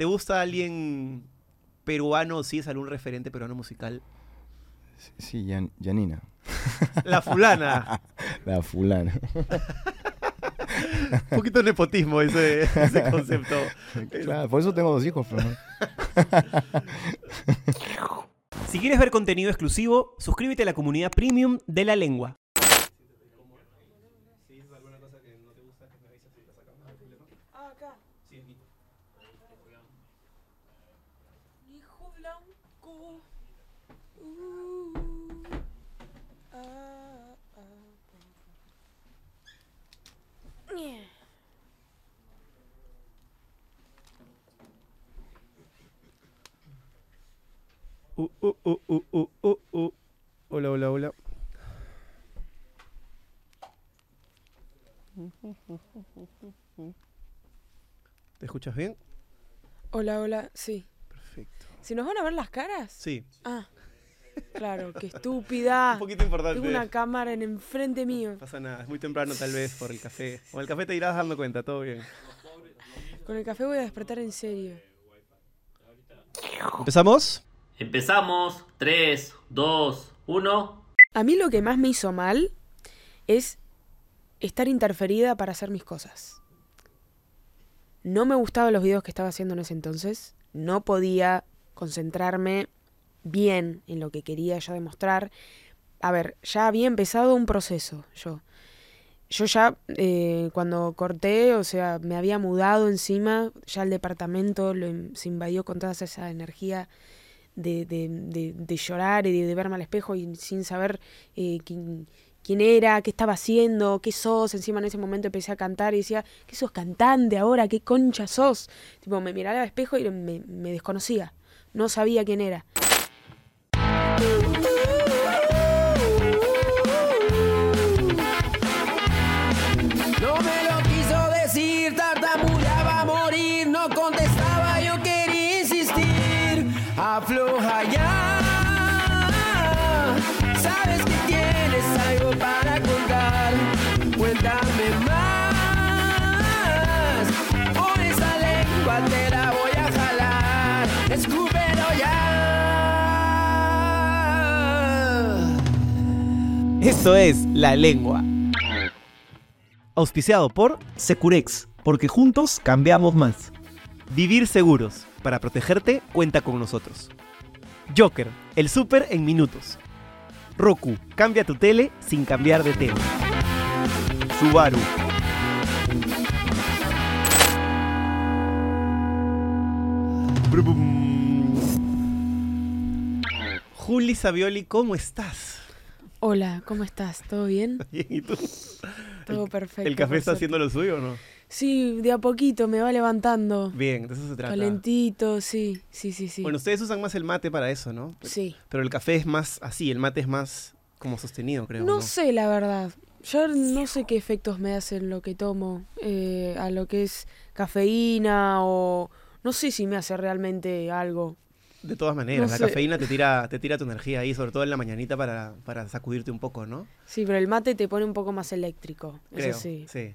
¿Te gusta alguien peruano? ¿Sí es algún referente peruano musical? Sí, sí, Yan- Yanina. La fulana. La fulana. Un poquito de nepotismo ese, ese concepto. claro, por eso tengo dos hijos. pero no. Si quieres ver contenido exclusivo, suscríbete a la comunidad premium de la lengua. acá. Hijo blanco. Uh, ah, ah, ah. Ñe. Uh, uh, uh, uh, uh, uh, uh. Hola, hola, hola. ¿Te escuchas bien? Hola, hola, sí. Perfecto. ¿Si nos van a ver las caras? Sí, Ah, claro, qué estúpida. un poquito importante. Tengo una cámara en enfrente mío. No pasa nada, es muy temprano tal vez por el café. O el café te irás dando cuenta, todo bien. Con el café voy a despertar en serio. ¿Empezamos? Empezamos. 3, 2, 1. A mí lo que más me hizo mal es estar interferida para hacer mis cosas. No me gustaban los videos que estaba haciendo en ese entonces. No podía concentrarme bien en lo que quería yo demostrar. A ver, ya había empezado un proceso yo. Yo ya eh, cuando corté, o sea, me había mudado encima, ya el departamento se invadió con toda esa energía de, de- de- llorar y de, verme al espejo y sin saber eh, quién, quién era, qué estaba haciendo, qué sos. Encima en ese momento empecé a cantar y decía, ¿qué sos cantante ahora? ¿Qué concha sos? Tipo, me miraba al espejo y me, me desconocía. No sabía quién era. No me lo quiso decir, tartamudeaba a morir, no contestaba. Afloja ya, sabes que tienes algo para contar, cuéntame más. Por esa lengua te la voy a jalar, escúpelo ya. Esto es La Lengua. Auspiciado por Securex, porque juntos cambiamos más. Vivir Seguros. Para protegerte, cuenta con nosotros. Joker, el súper en minutos. Roku, cambia tu tele sin cambiar de tele. Subaru. Juli Savioli, ¿cómo estás? Hola, ¿cómo estás? ¿Todo bien? Bien, ¿y tú? Todo perfecto. ¿El café está suerte. haciendo lo suyo o no? Sí, de a poquito me va levantando. Bien, de eso se trata. Calentito, sí, sí, sí, sí. Bueno, ustedes usan más el mate para eso, ¿no? sí. Pero el café es más así, el mate es más como sostenido, creo. No sé, la verdad. Yo no sé qué efectos me hacen lo que tomo eh, a lo que es cafeína o no sé si me hace realmente algo. De todas maneras, No la cafeína te tira, te tira tu energía ahí, sobre todo en la mañanita para, para sacudirte un poco, ¿no? Sí, pero el mate te pone un poco más eléctrico. Creo. Eso sí.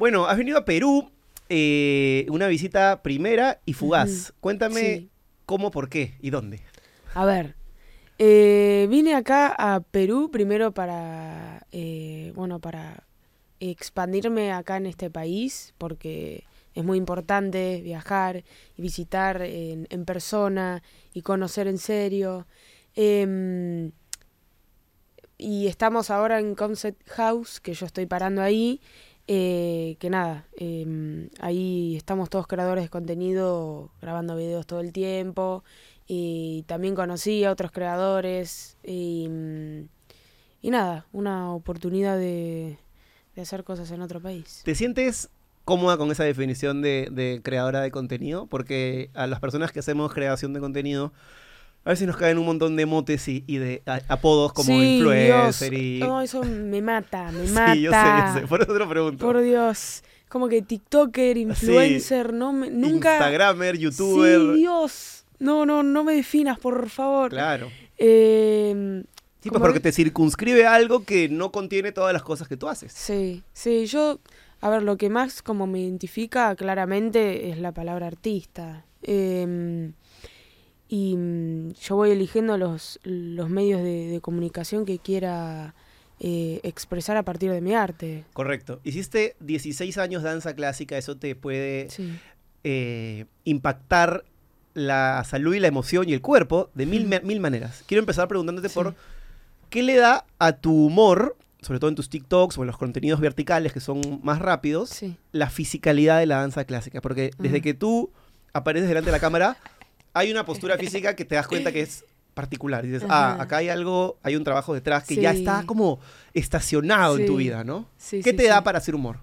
Bueno, has venido a Perú, eh, una visita primera y fugaz. Cuéntame Sí. cómo, por qué y dónde. A ver, eh, vine acá a Perú primero para, eh, bueno, para expandirme acá en este país, porque es muy importante viajar y visitar en, en persona y conocer en serio. Em, y estamos ahora en Concept House, que yo estoy parando ahí. Eh, que nada, em, ahí estamos todos creadores de contenido grabando videos todo el tiempo y también conocí a otros creadores y, mm, y nada, una oportunidad de, de hacer cosas en otro país. ¿Te sientes cómoda con esa definición de, de creadora de contenido? Porque a las personas que hacemos creación de contenido, a veces nos caen un montón de motes y, y de a- apodos como Sí, influencer Dios. y... No, eso me mata, me mata. sí, yo sé, yo sé. Por eso te lo pregunto. Por Dios. Como que TikToker, influencer, no me, nunca... Instagramer, youtuber. Sí, Dios. No, no, no me definas, por favor. Claro. Eh, Sí, pues porque te circunscribe algo que no contiene todas las cosas que tú haces. Sí, sí, yo, a ver, lo que más como me identifica claramente es la palabra artista. em, y mm, yo voy eligiendo los, los medios de, de comunicación que quiera eh, expresar a partir de mi arte. Correcto. Hiciste 16 años de danza clásica, eso te puede Sí. eh, impactar la salud y la emoción y el cuerpo de mil, mil maneras. Quiero empezar preguntándote Sí. por qué le da a tu humor, sobre todo en tus TikToks o en los contenidos verticales que son más rápidos, Sí. la fisicalidad de la danza clásica. Porque desde que tú apareces delante de la cámara, hay una postura física que te das cuenta que es particular. Y dices, ah, acá hay algo, hay un trabajo detrás que ya está como estacionado en tu vida, ¿no? Sí, ¿Qué te da para hacer humor?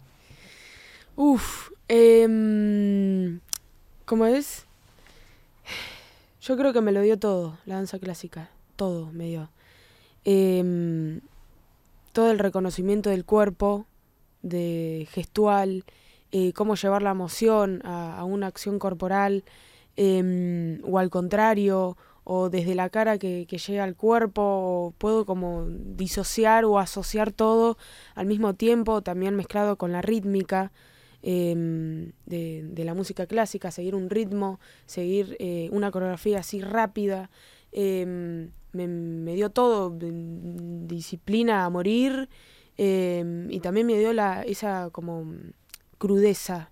Uf, em, ¿cómo es? Yo creo que me lo dio todo, la danza clásica. Todo me dio. Em, todo el reconocimiento del cuerpo, de gestual, eh, cómo llevar la emoción a, a una acción corporal, em, o al contrario, o desde la cara que, que llega al cuerpo, o puedo como disociar o asociar todo al mismo tiempo, también mezclado con la rítmica em, de, de la música clásica, seguir un ritmo, seguir eh, una coreografía así rápida. em, me, me dio todo, disciplina a morir y también me dio la, esa como crudeza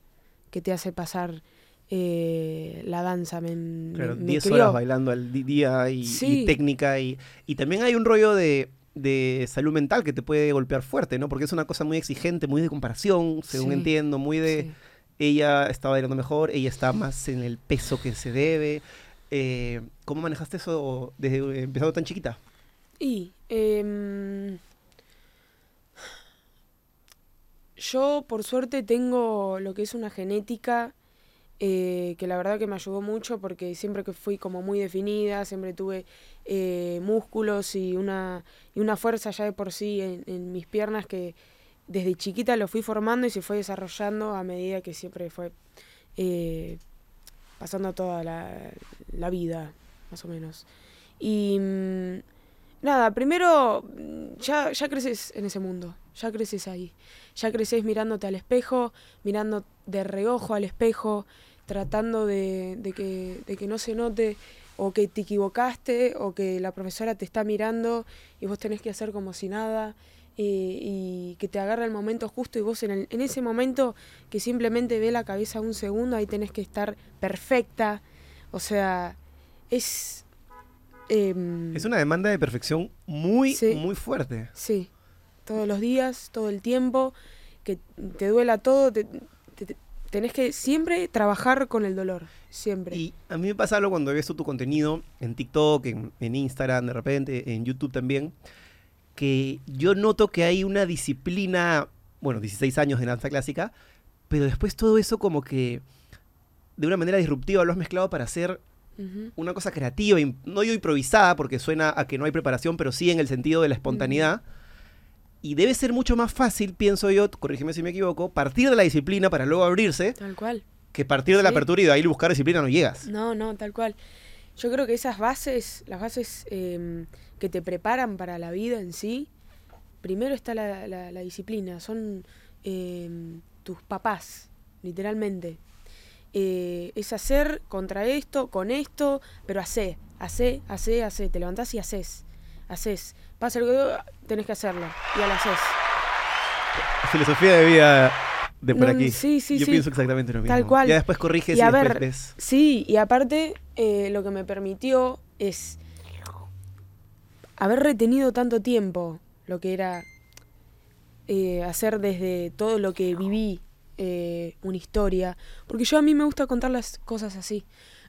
que te hace pasar eh, la danza. Me, Claro, me 10 crió. horas bailando al día y, técnica. Y, y también hay un rollo de, de salud mental que te puede golpear fuerte, ¿no? Porque es una cosa muy exigente, muy de comparación, según Sí. entiendo, muy de Sí. ella está bailando mejor, ella está más en el peso que se debe. Eh, ¿Cómo manejaste eso desde empezando tan chiquita? Y em, yo por suerte tengo lo que es una genética eh, que la verdad que me ayudó mucho porque siempre que fui como muy definida, siempre tuve eh, músculos y una, y una fuerza ya de por sí en, mis piernas que desde chiquita lo fui formando y se fue desarrollando a medida que siempre fue eh, pasando toda la, la vida, más o menos. Y mm, nada, primero ya, ya creces en ese mundo, ya creces ahí, ya creces mirándote al espejo, mirando de reojo al espejo, tratando de, de que, de que no se note o que te equivocaste o que la profesora te está mirando y vos tenés que hacer como si nada y que te agarra el momento justo y vos en, el- en ese momento que simplemente ve la cabeza un segundo, ahí tenés que estar perfecta. O sea, es... em, Es una demanda de perfección muy, Sí. muy fuerte. Sí, todos los días, todo el tiempo, que te duela todo, te- te- te- tenés que siempre trabajar con el dolor, siempre. Y a mí me pasa algo cuando ves tu contenido en TikTok, en, en Instagram, de repente, en YouTube también, que yo noto que hay una disciplina, bueno, 16 años de danza clásica, pero después todo eso como que de una manera disruptiva lo has mezclado para hacer una cosa creativa, no digo improvisada porque suena a que no hay preparación, pero sí en el sentido de la espontaneidad. Y debe ser mucho más fácil, pienso yo, corrígeme si me equivoco, partir de la disciplina para luego abrirse, Tal cual. que partir de la apertura y de ahí buscar disciplina no llegas. No, no, tal cual. Yo creo que esas bases, las bases em, que te preparan para la vida en sí, primero está la, la- la disciplina, son em, tus papás, literalmente. Eh, es hacer contra esto, con esto, pero hace, hace, hace, hace, te levantás y haces, haces. Pasa algo, tenés que hacerlo, y lo haces. Filosofía de vida de por No, aquí. sí, sí, Yo sí. pienso exactamente lo mismo. Tal cual. Ya después corriges y, a después ver, ves. Sí, y aparte eh, lo que me permitió es haber retenido tanto tiempo lo que era eh, hacer desde todo lo que viví eh, una historia. Porque yo a mí me gusta contar las cosas así.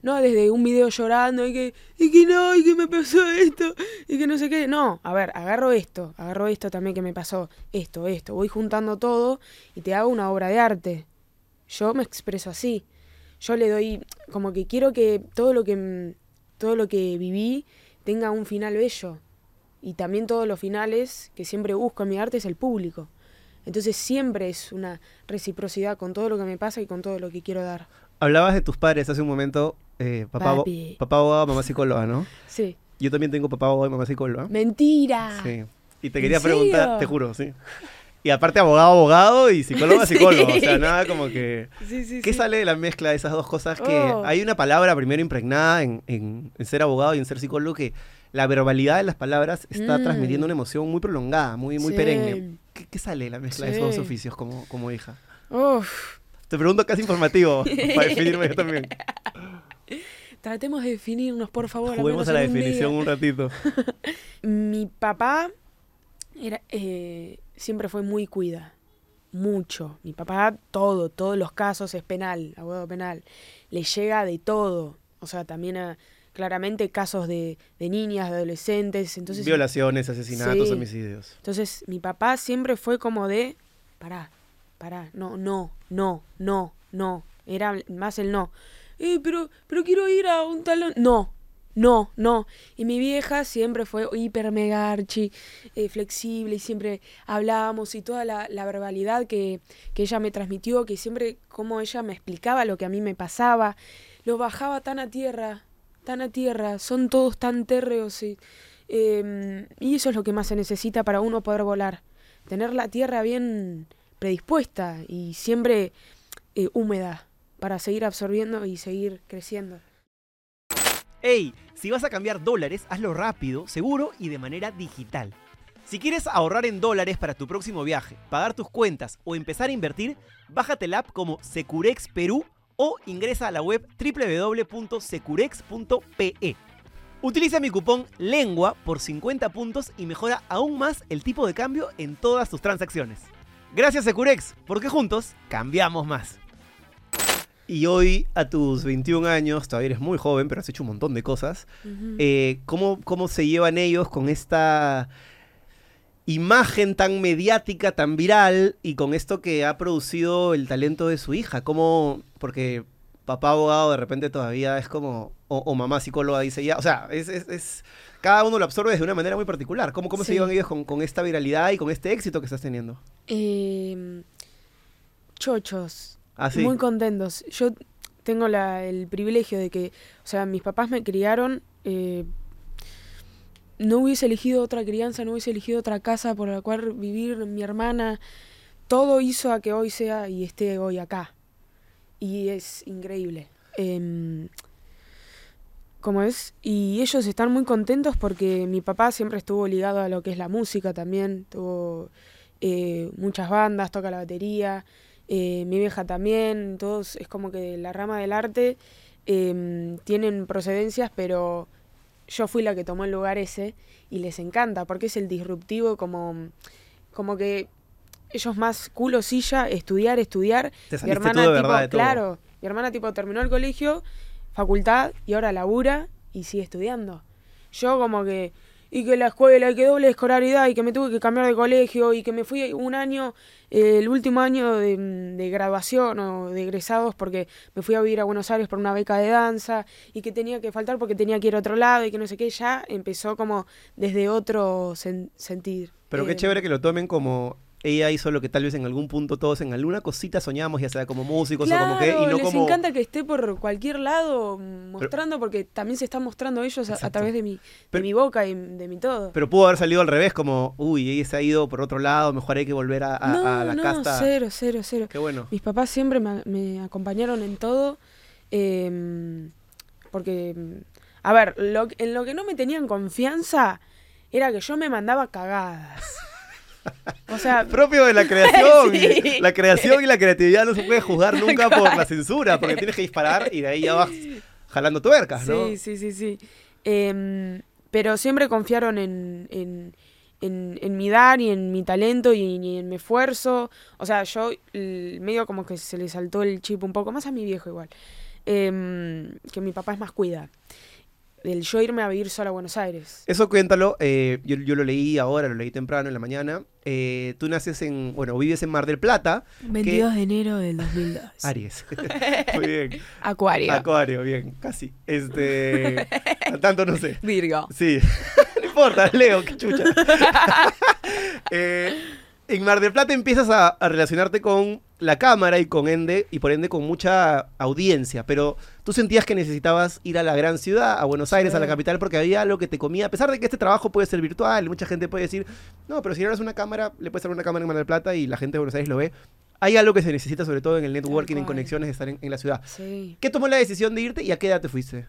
No desde un video llorando y que, y que no, y que me pasó esto, y que no sé qué. No, a ver, agarro esto, agarro esto también que me pasó, esto, esto. Voy juntando todo y te hago una obra de arte. Yo me expreso así. Yo le doy, como que quiero que todo lo que, mm, todo lo que viví tenga un final bello. Y también todos los finales que siempre busco en mi arte es el público. Entonces siempre es una reciprocidad con todo lo que me pasa y con todo lo que quiero dar. Hablabas de tus padres hace un momento. Eh, papá, Papi. papá abogado, mamá psicóloga, ¿no? Sí. Yo también tengo papá abogado y mamá psicóloga. ¡Mentira! Sí. Y te ¿En quería preguntar, serio? te juro, sí. Y aparte abogado, abogado y psicólogo, Sí. psicólogo. O sea, nada como que... Sí, sí, ¿Qué sale de la mezcla de esas dos cosas? Que Oh. hay una palabra primero impregnada en, en- en ser abogado y en ser psicólogo que la verbalidad de las palabras está Mm. transmitiendo una emoción muy prolongada, muy, muy perenne. ¿Qué, qué sale de la mezcla de esos dos oficios como, como hija? Uf, Te pregunto casi informativo para definirme yo también. Tratemos de definirnos, por favor. Juguemos a la un definición un ratito. Mi papá era, eh, siempre fue muy cuida. Mucho. Mi papá, todo, todos los casos es penal, abogado penal. Le llega de todo. O sea, también a, claramente casos de, de niñas, de adolescentes. Entonces, Violaciones, asesinatos, Sí. homicidios. entonces, mi papá siempre fue como de, pará, pará, no, no, no, no, no. Era más el no. Eh, pero, pero quiero ir a un talón. No, no, no. Y mi vieja siempre fue hiper mega archi, eh, flexible y siempre hablábamos y toda la, verbalidad que, que ella me transmitió, que siempre como ella me explicaba lo que a mí me pasaba, lo bajaba tan a tierra, tan a tierra, son todos tan térreos y, eh, y eso es lo que más se necesita para uno poder volar, tener la tierra bien predispuesta y siempre eh, húmeda para seguir absorbiendo y seguir creciendo. ¡Ey! Si vas a cambiar dólares, hazlo rápido, seguro y de manera digital. Si quieres ahorrar en dólares para tu próximo viaje, pagar tus cuentas o empezar a invertir, bájate la app como Securex Perú o ingresa a la web www.securex.pe. Utiliza mi cupón LENGUA por 50 puntos y mejora aún más el tipo de cambio en todas tus transacciones. Gracias Securex, porque juntos cambiamos más. Y hoy, a tus 21 años, todavía eres muy joven, pero has hecho un montón de cosas. Eh, ¿cómo, ¿Cómo se llevan ellos con esta imagen tan mediática, tan viral, y con esto que ha producido el talento de su hija? ¿Cómo? Porque papá abogado de repente todavía es como, o, o mamá psicóloga dice ya, o sea, es, es- es- cada uno lo absorbe de una manera muy particular. ¿Cómo, cómo se llevan ellos con, con esta viralidad y con este éxito que estás teniendo? Eh, chochos. Muy contentos. Yo tengo el privilegio de que, o sea, mis papás me criaron. eh, no hubiese elegido otra crianza, no hubiese elegido otra casa por la cual vivir, mi hermana. Todo hizo a que hoy sea y esté hoy acá. Y es increíble. Como es. Y ellos están muy contentos porque mi papá siempre estuvo ligado a lo que es la música también. Tuvo eh, muchas bandas, toca la batería. Eh, mi vieja también. Todos es como que la rama del arte em, tienen procedencias, pero yo fui la que tomó el lugar ese y les encanta porque es el disruptivo como, como que ellos más culo silla, estudiar, estudiar. Te Mi hermana, de tipo, verdad de todo. claro, mi hermana tipo terminó el colegio, facultad y ahora labura y sigue estudiando. Yo como que y que la escuela, y que doble escolaridad, y que me tuve que cambiar de colegio, y que me fui un año, eh, el último año de, de graduación o de egresados, porque me fui a vivir a Buenos Aires por una beca de danza, y que tenía que faltar porque tenía que ir a otro lado, y que no sé qué, ya empezó como desde otro sen- sentir. Pero qué Eh, chévere que lo tomen como ella hizo lo que tal vez en algún punto todos en alguna cosita soñamos, ya sea como músicos o como que, y no les como... encanta que esté por cualquier lado mostrando, porque también se están mostrando ellos a, través de mi, de Pero- mi boca y de mi todo. Pero pudo haber salido al revés, como, uy, ella se ha ido por otro lado, mejor hay que volver a, a- no, a la no, casta. cero, cero, cero. Qué bueno. Mis papás siempre me, me acompañaron en todo, em, porque, mm, a ver, lo, en lo que no me tenían confianza era que yo me mandaba cagadas. O sea, Propio de la creación. Sí. La creación y la creatividad no se puede juzgar nunca por la censura, porque tienes que disparar y de ahí ya vas jalando tuercas, ¿no? Sí, sí, sí, sí. Em, pero siempre confiaron en, en, en, en mi dar y en mi talento y, y en mi esfuerzo. O sea, yo medio como que se le saltó el chip un poco, más a mi viejo igual. Em, que mi papá es más cuida. El yo irme a vivir sola a Buenos Aires. Eso cuéntalo, eh, yo, yo lo leí ahora, lo leí temprano en la mañana. Eh, tú naces en, bueno, vives en Mar del Plata, 22 de enero del 2002. Aries. Muy bien. Acuario. Acuario, bien, casi. Este, tanto no sé. Virgo. Sí, no importa, Leo, qué chucha. Eh, en Mar del Plata empiezas a, a relacionarte con la cámara y con ende, y por ende con mucha audiencia, pero tú sentías que necesitabas ir a la gran ciudad, a Buenos Aires, a la capital, porque había algo que te comía, a pesar de que este trabajo puede ser virtual, y mucha gente puede decir, no, pero si no eres una cámara, le puedes dar una cámara en Mar del Plata y la gente de Buenos Aires lo ve. Hay algo que se necesita, sobre todo en el networking, en conexiones, de estar en, en la ciudad. Sí. ¿Qué tomó la decisión de irte y a qué edad te fuiste?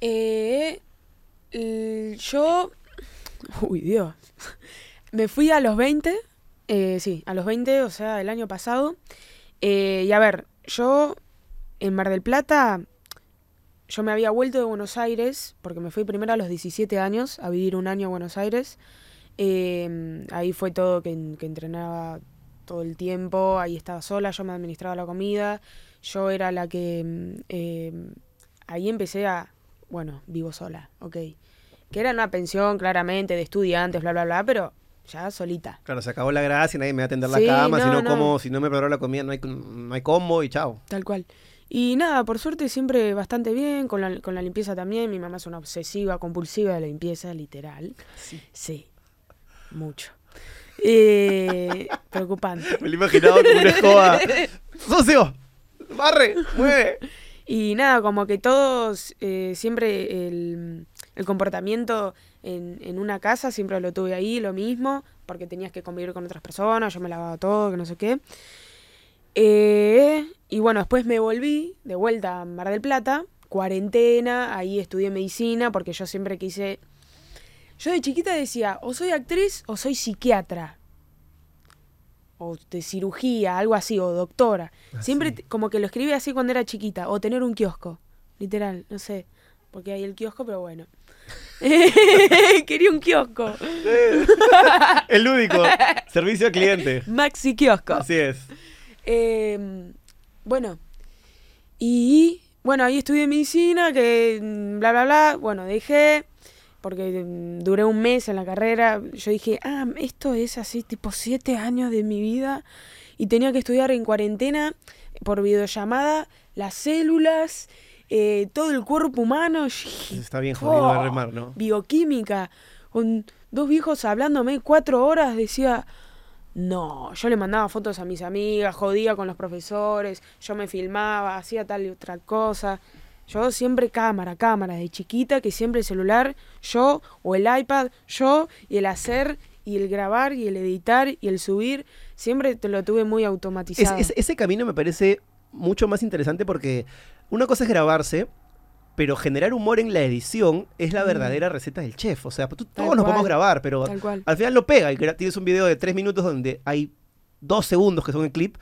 Eh, yo. Uy, Dios. Me fui a los 20. eh, sí, a los 20, o sea, el año pasado. Eh, y a ver, yo en Mar del Plata. Yo me había vuelto de Buenos Aires, porque me fui primero a los 17 años a vivir un año a Buenos Aires. Eh, ahí fue todo que, entrenaba todo el tiempo, ahí estaba sola, yo me administraba la comida, yo era la que... eh, ahí empecé a, bueno, vivo sola, ok. Que era una pensión claramente de estudiantes, bla, bla, bla, pero ya solita. Claro, se acabó la gracia, nadie me va a atender Sí, la cama, si no, no, no. como, si no me preparo la comida, no hay, no hay combo y chao. Tal cual. Y nada, por suerte siempre bastante bien, con la, con la limpieza también. Mi mamá es una obsesiva, compulsiva de la limpieza, literal. Sí. mucho. Eh, preocupante. Me lo imaginaba como una escoba. ¡Socio! ¡Barre! ¡Mueve! Y nada, como que todos, eh, siempre el, el comportamiento en, en una casa, siempre lo tuve ahí, lo mismo, porque tenías que convivir con otras personas, yo me lavaba todo, que no sé qué. Eh, y bueno, después me volví de vuelta a Mar del Plata, cuarentena, ahí estudié medicina, porque yo siempre quise... Yo de chiquita decía, o soy actriz o soy psiquiatra. O de cirugía, algo así, o doctora. Siempre como que lo escribí así cuando era chiquita, o tener un kiosco, literal, no sé, porque hay el kiosco, pero bueno. Quería un kiosco, El lúdico. Servicio al cliente. maxi kiosco. Así es. Eh, bueno, y bueno, ahí estudié medicina, que mm, bla, bla, bla. Bueno, dejé, porque mm, duré un mes en la carrera. Yo dije, ah, esto es así, tipo siete años de mi vida. Y tenía que estudiar en cuarentena, por videollamada, las células, eh, todo el cuerpo humano. Está bien jodido de "Oh, remar, ¿no? Bioquímica, con dos viejos hablándome cuatro horas, decía, no, yo le mandaba fotos a mis amigas, jodía con los profesores, yo me filmaba, hacía tal y otra cosa. Yo siempre cámara, cámara, de chiquita, que siempre el celular, yo, o el iPad, yo, y el hacer, y el grabar, y el editar, y el subir, siempre te lo tuve muy Es- automatizado. es- ese camino me parece mucho más interesante porque una cosa es grabarse, pero generar humor en la edición es la Mm. verdadera receta del chef. O sea, tú- Tal todos nos podemos grabar, pero al final lo pega. Y tienes un video de tres minutos donde hay dos segundos que son el clip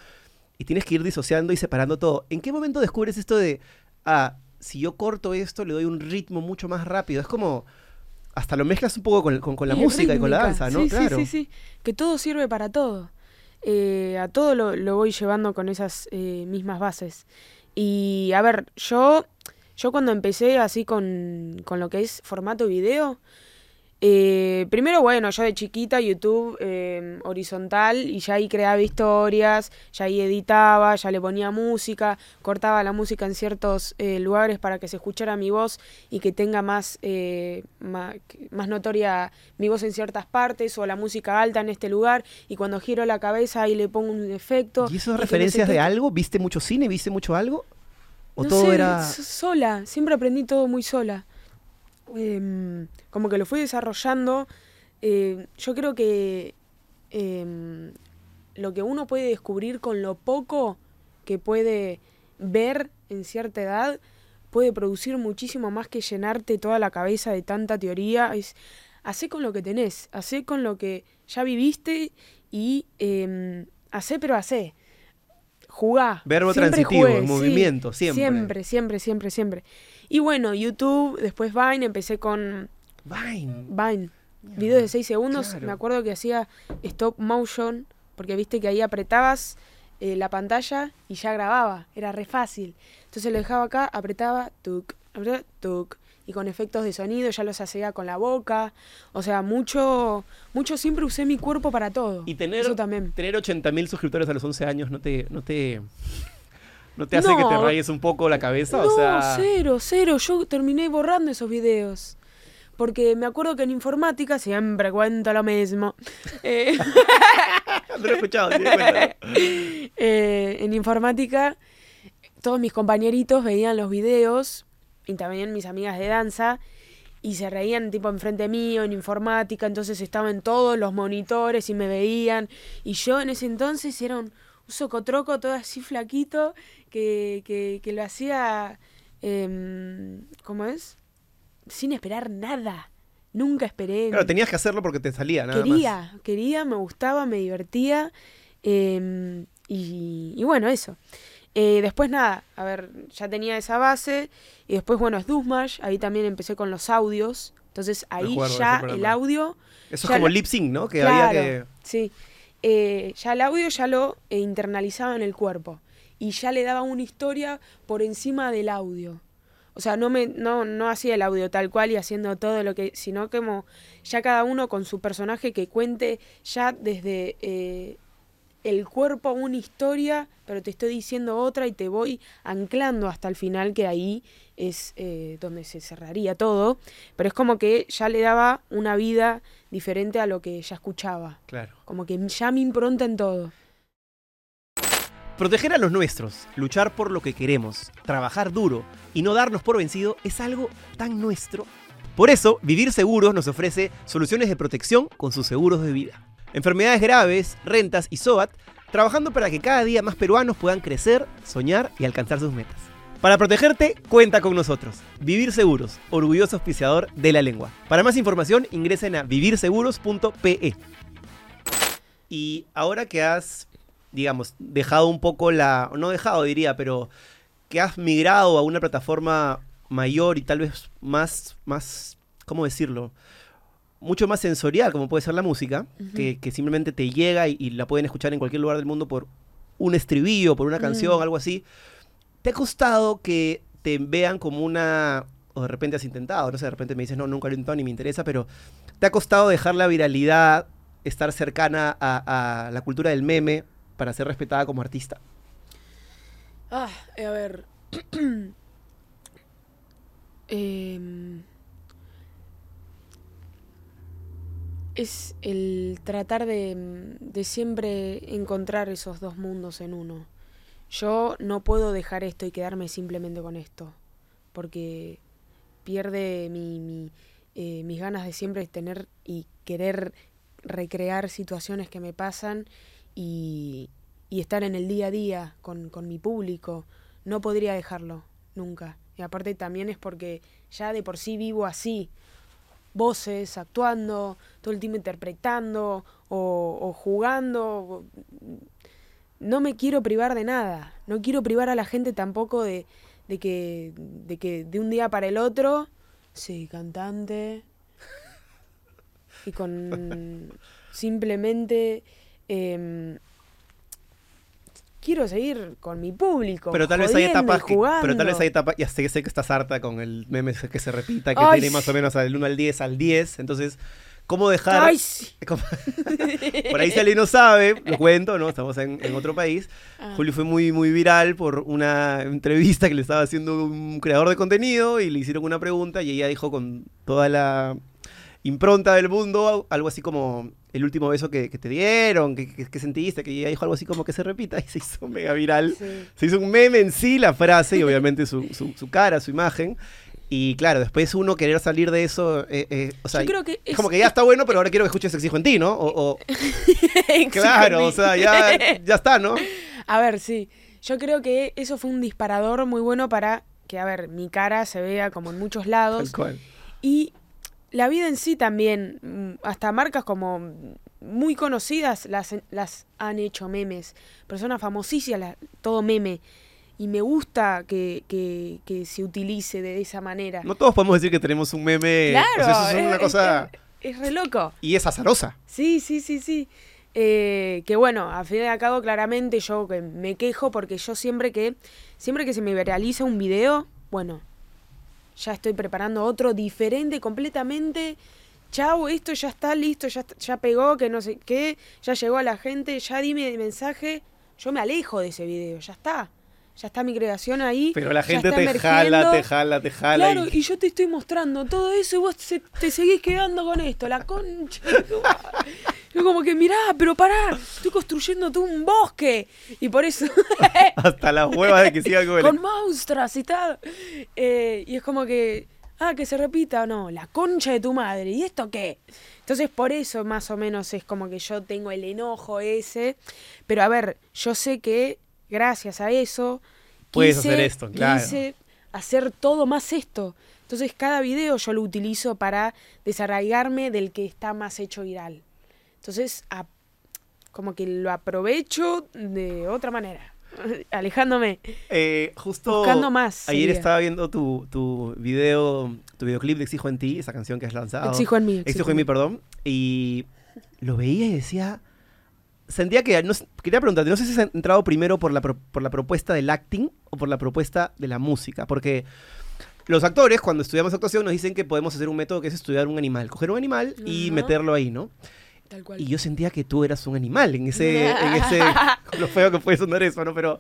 y tienes que ir disociando y separando todo. ¿En qué momento descubres esto de, ah, si yo corto esto, le doy un ritmo mucho más rápido? Es como, hasta lo mezclas un poco con, con- con la música y con la danza, ¿no? Sí, claro. sí, sí, sí. Que todo sirve para todo. Eh, a todo lo, lo voy llevando con esas eh, mismas bases. Y a ver, yo, yo cuando empecé así con, con lo que es formato video, eh, primero, bueno, yo de chiquita, YouTube eh, horizontal, y ya ahí creaba historias, ya ahí editaba, ya le ponía música, cortaba la música en ciertos eh, lugares para que se escuchara mi voz y que tenga más, eh, que- más, notoria mi voz en ciertas partes, o la música alta en este lugar, y cuando giro la cabeza ahí le pongo un efecto. ¿Y esas que no sé referencias de algo? ¿Viste mucho cine? ¿Viste mucho algo? ¿O No todo sé, era...? sola, siempre aprendí todo muy sola. Em, como que lo fui desarrollando. eh, yo creo que em, lo que uno puede descubrir con lo poco que puede ver en cierta edad puede producir muchísimo más que llenarte toda la cabeza de tanta teoría. Es, hacé con lo que tenés, hacé con lo que ya viviste y eh, hacé pero hacé. Jugá. Verbo siempre transitivo, jugué, en sí, movimiento, siempre. Siempre, siempre, siempre, siempre. Y bueno, YouTube, después Vine, empecé con Vine. Vine. Videos de 6 segundos. claro. Me acuerdo que hacía stop motion, porque viste que ahí apretabas eh, la pantalla y ya grababa. Era re fácil. Entonces lo dejaba acá, apretaba, tuk, apretaba, tuk. Y con efectos de sonido ya los hacía con la boca. O sea, mucho, mucho siempre usé mi cuerpo para todo. Y tener, Eso también. tener 80.000 suscriptores a los 11 años no te, no te, no te hace que te rayes un poco la cabeza. No, o sea, cero, cero. Yo terminé borrando esos videos. Porque me acuerdo que en informática siempre cuento lo mismo. Eh, no lo he escuchado. sí, eh, en informática, todos mis compañeritos veían los videos y también mis amigas de danza y se reían tipo enfrente mío en informática, entonces estaban todos los monitores y me veían y yo en ese entonces era un, un socotroco todo así flaquito que, que, que lo hacía, em, ¿cómo es? Sin esperar nada. Nunca esperé. Claro, tenías que hacerlo porque te salía, nada más. quería, quería, me gustaba, me divertía. em, y, y bueno, eso. Eh, después nada, a ver, ya tenía esa base. Y después, bueno, es Dusmash. Ahí también empecé con los audios. Entonces ahí acuerdo ya el audio. Eso es como lo- lip sync, ¿no? Que claro, había que. Sí. Eh, ya el audio ya lo eh, internalizaba en el cuerpo. Y ya le daba una historia por encima del audio. O sea, no me no, no hacía el audio tal cual y haciendo todo lo que. sino como ya cada uno con su personaje que cuente ya desde eh, el cuerpo una historia, pero te estoy diciendo otra y te voy anclando hasta el final, que ahí es donde se cerraría todo. Pero es como que ya le daba una vida diferente a lo que ya escuchaba. Claro. Como que ya me impronta en todo. Proteger a los nuestros, luchar por lo que queremos, trabajar duro y no darnos por vencido es algo tan nuestro. Por eso, Vivir Seguros nos ofrece soluciones de protección con sus seguros de vida. Enfermedades graves, rentas y SOAT, trabajando para que cada día más peruanos puedan crecer, soñar y alcanzar sus metas. Para protegerte, cuenta con nosotros. Vivir Seguros, orgulloso auspiciador de la lengua. Para más información, ingresen a vivirseguros.pe. Y ahora que has, digamos, dejado un poco la. No dejado, diría, pero que has migrado a una plataforma mayor y tal vez más. más ¿Cómo decirlo? Mucho más sensorial, como puede ser la música, que, que simplemente te llega y, y la pueden escuchar en cualquier lugar del mundo por un estribillo, por una canción, Mm. algo así. ¿Te ha costado que te vean como una. o de repente has intentado, no sé, de repente me dices, no, nunca lo he intentado ni me interesa, pero ¿te ha costado dejar la viralidad, estar cercana a, la cultura del meme para ser respetada como artista? Ah, eh, a ver. Em, es el tratar de siempre encontrar esos dos mundos en uno. Yo no puedo dejar esto y quedarme simplemente con esto, porque pierde mi, eh, mis ganas de siempre tener y querer recrear situaciones que me pasan y, y estar en el día a día con, con mi público. No podría dejarlo, nunca. Y aparte también es porque ya de por sí vivo así. Voces, actuando, todo el tiempo interpretando o, jugando. No me quiero privar de nada. No quiero privar a la gente tampoco de, de que, de que de un día para el otro, sí, cantante. Y con simplemente em, quiero seguir con mi público. Pero tal vez hay etapas que, pero tal vez hay etapas, ya sé, sé que estás harta con el meme que se repita, que Ay, tiene más o menos del 1 al 10 al 10, entonces, ¿cómo dejar? Ay, sí. ¿Cómo- Por ahí si alguien no sabe, lo cuento, ¿no? Estamos en, en otro país. Ah. Julio fue muy, muy viral por una entrevista que le estaba haciendo un creador de contenido y le hicieron una pregunta y ella dijo con toda la impronta del mundo algo así como el último beso que, que te dieron, que, que- que sentiste, que ella dijo algo así como que se repita y se hizo mega viral. Sí. Se hizo un meme en sí la frase y obviamente su, su- su cara, su imagen. Y claro, después uno querer salir de eso, eh, eh, o sea, Yo creo que es como que ya está bueno, pero ahora quiero que escuches Exijo en ti, ¿no? O, o- claro, o sea, ya, ya está, ¿no? A ver, sí. Yo creo que eso fue un disparador muy bueno para que, a ver, mi cara se vea como en muchos lados. Tal cual. Y la vida en sí también, mm, hasta marcas como muy conocidas las, las han hecho memes. Personas famosísimas, la- todo meme. Y me gusta que, que- que se utilice de esa manera. No todos podemos decir que tenemos un meme. claro, o sea, eso es una cosa. es- es re loco. Y es azarosa. Sí, sí, sí, sí. Eh, que bueno, a fin de cabo, claramente yo que me quejo porque yo siempre que, siempre que se me viraliza un video, bueno, ya estoy preparando otro diferente completamente. Chau, esto ya está listo, ya, ya pegó, que no sé qué, ya llegó a la gente, ya dime el mensaje. Yo me alejo de ese video, ya está. Ya está mi creación ahí. Pero la gente te jala, emergiendo. te jala, te jala. Claro, y- y yo te estoy mostrando todo eso y vos se- te seguís quedando con esto, la concha. de tu madre. Yo como que, mirá, pero pará, estoy construyendo todo un bosque. Y por eso, Hasta las huevas de que siga algo con monstruos y tal. Eh, y es como que, ah, que se repita, no, la concha de tu madre. ¿Y esto qué? Entonces por eso más o menos es como que yo tengo el enojo ese. Pero a ver, yo sé que gracias a eso... Puedes quise- hacer esto, claro. quise hacer todo más esto. Entonces cada video yo lo utilizo para desarraigarme del que está más hecho viral. Entonces, a- como que lo aprovecho de otra manera, alejándome. Eh, justo Buscando más, ayer sería. estaba viendo tu, tu video, tu videoclip de Exijo en ti, esa canción que has lanzado. Exijo en mí. Exijo en mí, perdón. Y lo veía y decía. Sentía que. No, quería preguntarte, no sé si has entrado primero por la, pro- por la propuesta del acting o por la propuesta de la música. Porque los actores, cuando estudiamos actuación, nos dicen que podemos hacer un método que es estudiar un animal. Coger un animal y meterlo ahí, ¿no? Tal cual. Y yo sentía que tú eras un animal en ese, en ese, lo feo que puede sonar eso, ¿no? Pero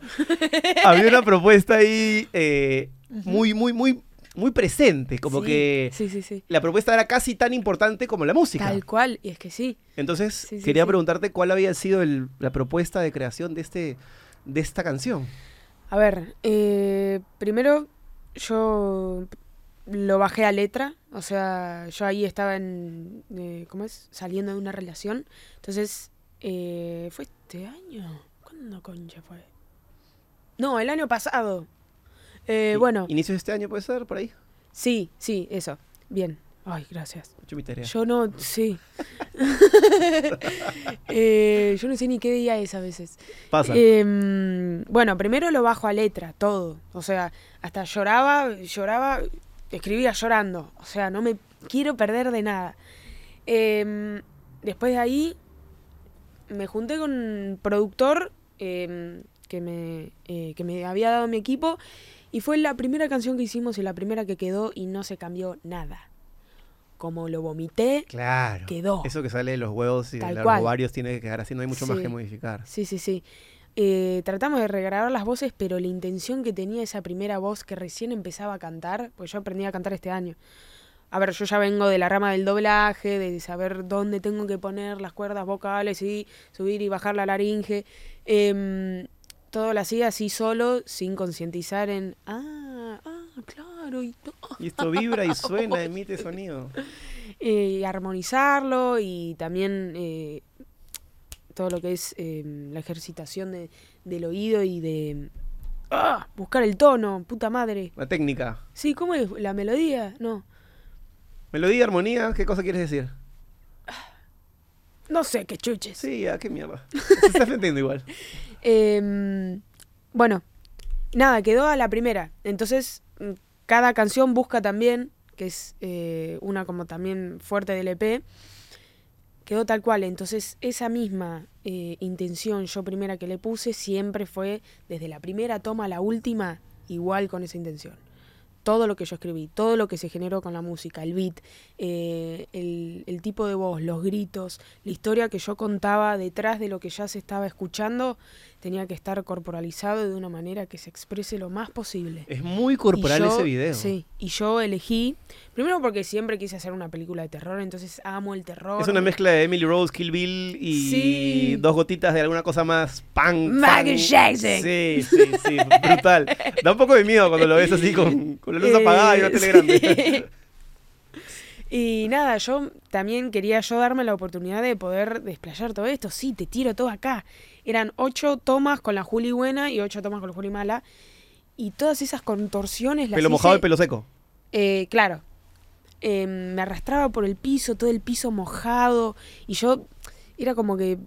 había una propuesta ahí eh, muy, muy, muy, muy presente, como Sí, que Sí, sí, sí. la propuesta era casi tan importante como la música. Tal cual, y es que sí. Entonces, quería preguntarte cuál había sido el- la propuesta de creación de, este, de esta canción. A ver, eh, primero yo lo bajé a letra, o sea, yo ahí estaba en, eh, ¿cómo es? Saliendo de una relación. Entonces, eh, ¿fue este año? ¿Cuándo concha fue? No, el año pasado. Eh, bueno, ¿Inicios de este año puede ser, por ahí? sí, sí, eso. Bien. Ay, gracias. Mi tarea. Yo no, sí. Eh, yo no sé ni qué día es a veces. Pasa. Em, bueno, primero lo bajo a letra, todo. O sea, hasta lloraba, lloraba, escribía llorando. O sea, no me quiero perder de nada. Em, después de ahí me junté con un productor em, que, me, eh, que me había dado mi equipo y fue la primera canción que hicimos y la primera que quedó y no se cambió nada. Como lo vomité, claro. quedó. Eso que sale de los huevos y de los ovarios tiene que quedar así, no hay mucho más que modificar. Sí, sí, sí. Eh, tratamos de regrabar las voces, pero la intención que tenía esa primera voz que recién empezaba a cantar, pues yo aprendí a cantar este año. A ver, yo ya vengo de la rama del doblaje, de saber dónde tengo que poner las cuerdas vocales y subir y bajar la laringe. Em, todo lo hacía así solo, sin concientizar en, ah, ah, claro, y, to- Y esto vibra y suena, emite sonido. eh, y armonizarlo y también eh, todo lo que es eh, la ejercitación de- del oído y de ah, buscar el tono, puta madre. La técnica. Sí, ¿cómo es? ¿La melodía? No. Melodía, armonía, ¿qué cosa quieres decir? No sé, qué chuches. Sí, ya, qué mierda. Se está entendiendo igual. Em, bueno, nada, quedó a la primera. Entonces, mm, cada canción busca también, que es eh, una como también fuerte del EP, quedó tal cual. Entonces, esa misma eh, intención yo primera que le puse siempre fue, desde la primera toma a la última, igual con esa intención. Todo lo que yo escribí, todo lo que se generó con la música, el beat, eh, el, el tipo de voz, los gritos, la historia que yo contaba detrás de lo que ya se estaba escuchando, tenía que estar corporalizado de una manera que se exprese lo más posible. Es muy corporal yo- ese video. Sí, y yo elegí, primero porque siempre quise hacer una película de terror, entonces amo el terror. Es una mezcla de Emily Rose, Kill Bill y Sí. dos gotitas de alguna cosa más punk. Michael. Jackson. Sí, sí, sí, brutal. Da un poco de miedo cuando lo ves así con, con la luz Eh, apagada y una tele sí. grande. Y nada, yo también quería yo darme la oportunidad de poder desplayar todo esto. Sí, te tiro todo acá. Eran ocho tomas con la Juli buena y ocho tomas con la Juli mala. Y todas esas contorsiones las Pelo mojado y pelo seco. Eh, claro. Eh, me arrastraba por el piso, todo el piso mojado. Y yo era como que.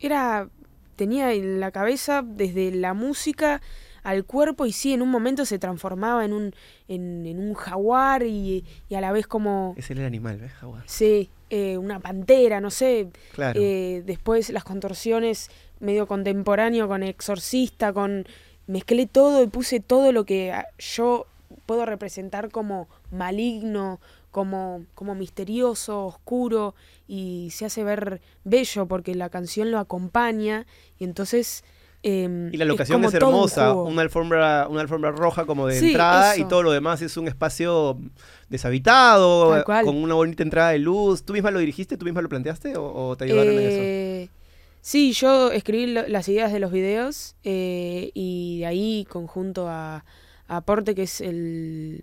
Era. Tenía en la cabeza desde la música al cuerpo y sí, en un momento se transformaba en un, en, en un jaguar y, y a la vez como. Es el animal, ¿ves, Jaguar? Sí, eh, una pantera, no sé. Claro. Eh, después las contorsiones medio contemporáneo con exorcista, con mezclé todo y puse todo lo que ah, yo puedo representar como maligno, como, como misterioso, oscuro y se hace ver bello porque la canción lo acompaña y entonces em, Y la locación es, un hermosa, juego. una alfombra, una alfombra roja como de Sí, entrada y eso. todo lo demás es un espacio deshabitado, con una bonita entrada de luz. ¿Tú misma lo dirigiste? ¿Tú misma lo planteaste o, o te ayudaron en eso? Eh, Sí, yo escribí lo- las ideas de los videos eh, y de ahí conjunto a, a Porte, que es el,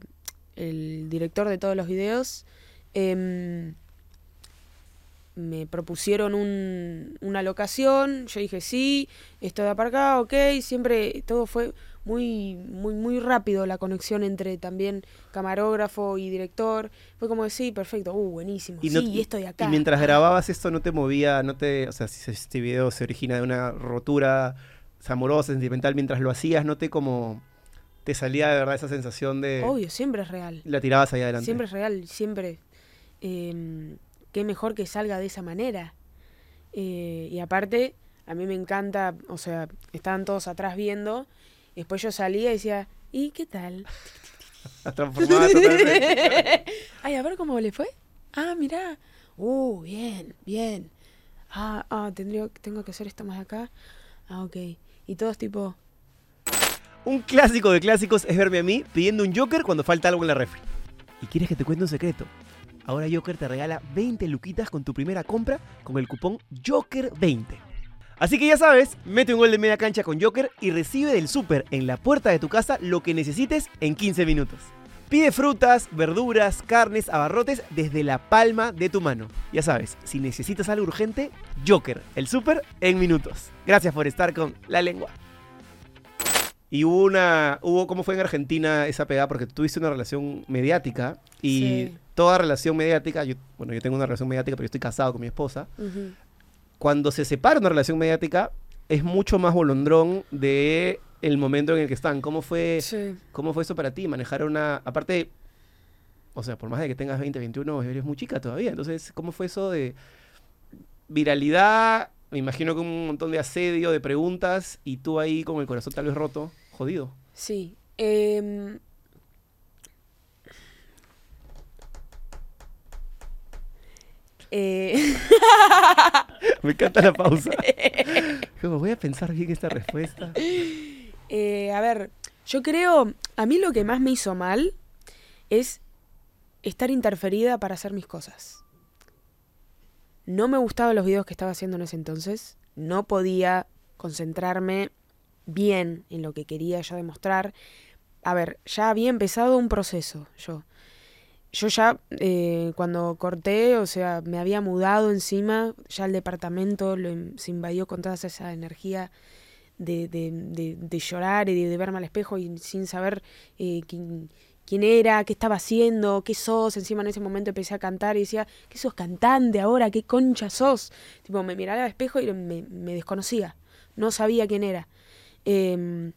el director de todos los videos, em, me propusieron un- una locación, yo dije sí, esto de acá, ok, siempre todo fue muy, muy, muy rápido la conexión entre también camarógrafo y director, fue como de sí, perfecto, uh, buenísimo, Y no- sí, esto de acá. Y mientras grababas esto no te movía, no te, o sea, si este video se origina de una rotura amorosa, sentimental, mientras lo hacías, no te como te salía de verdad esa sensación de Obvio, siempre es real. la tirabas ahí adelante. Siempre es real, siempre. eh, qué mejor que salga de esa manera. Eh, y aparte, a mí me encanta, o sea, estaban todos atrás viendo, y después yo salía y decía, ¿y qué tal? Ay, a ver cómo le fue. Ah, mirá. Uh, bien, bien. Ah, ah, tendría, tengo que hacer esto más acá. Ah, ok. Y todos tipo, Un clásico de clásicos es verme a mí pidiendo un Joker cuando falta algo en la refri. ¿Y quieres que te cuente un secreto? Ahora Joker te regala 20 luquitas con tu primera compra con el cupón Joker20. Así que ya sabes, mete un gol de media cancha con Joker y recibe del súper en la puerta de tu casa lo que necesites en 15 minutos. Pide frutas, verduras, carnes, abarrotes desde la palma de tu mano. Ya sabes, si necesitas algo urgente, Joker, el súper en minutos. Gracias por estar con La Lengua. Y hubo una. Hubo, ¿cómo fue en Argentina esa pegada? Porque tuviste una relación mediática. Y. toda relación mediática. Yo, bueno, yo tengo una relación mediática, pero yo estoy casado con mi esposa. ujú, Cuando se separa una relación mediática, es mucho más bolondrón de el momento en el que están. ¿Cómo fue, sí. cómo fue eso para ti? Manejar una. Aparte. O sea, por más de que tengas 20, 21, eres muy chica todavía. Entonces, ¿cómo fue eso de viralidad? Me imagino que un montón de asedio, de preguntas, y tú ahí con el corazón tal vez roto, jodido. Sí. em, eh, Me encanta la pausa. Como voy a pensar bien esta respuesta. eh, a ver, yo creo, a mí lo que más me hizo mal es estar interferida para hacer mis cosas. No me gustaban los videos que estaba haciendo en ese entonces. No podía concentrarme bien en lo que quería yo demostrar. A ver, ya había empezado un proceso yo. Yo ya eh, cuando corté, o sea, me había mudado encima, ya el departamento lo in- se invadió con toda esa energía de, de- de- llorar y de, de verme al espejo y sin saber eh, quién, quién era, qué estaba haciendo, qué sos. Encima en ese momento empecé a cantar y decía, ¿qué sos cantante ahora? ¿Qué concha sos? Tipo, me miraba al espejo y me, me desconocía. No sabía quién era. Em,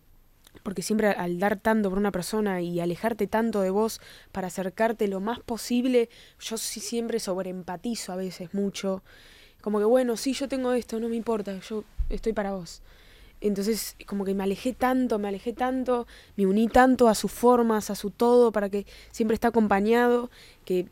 porque siempre al dar tanto por una persona y alejarte tanto de vos para acercarte lo más posible, yo sí siempre sobreempatizo a veces mucho. Como que, bueno, sí, yo tengo esto, no me importa, yo estoy para vos. Entonces, como que me alejé tanto, me alejé tanto, me uní tanto a sus formas, a su todo, para que siempre esté acompañado, que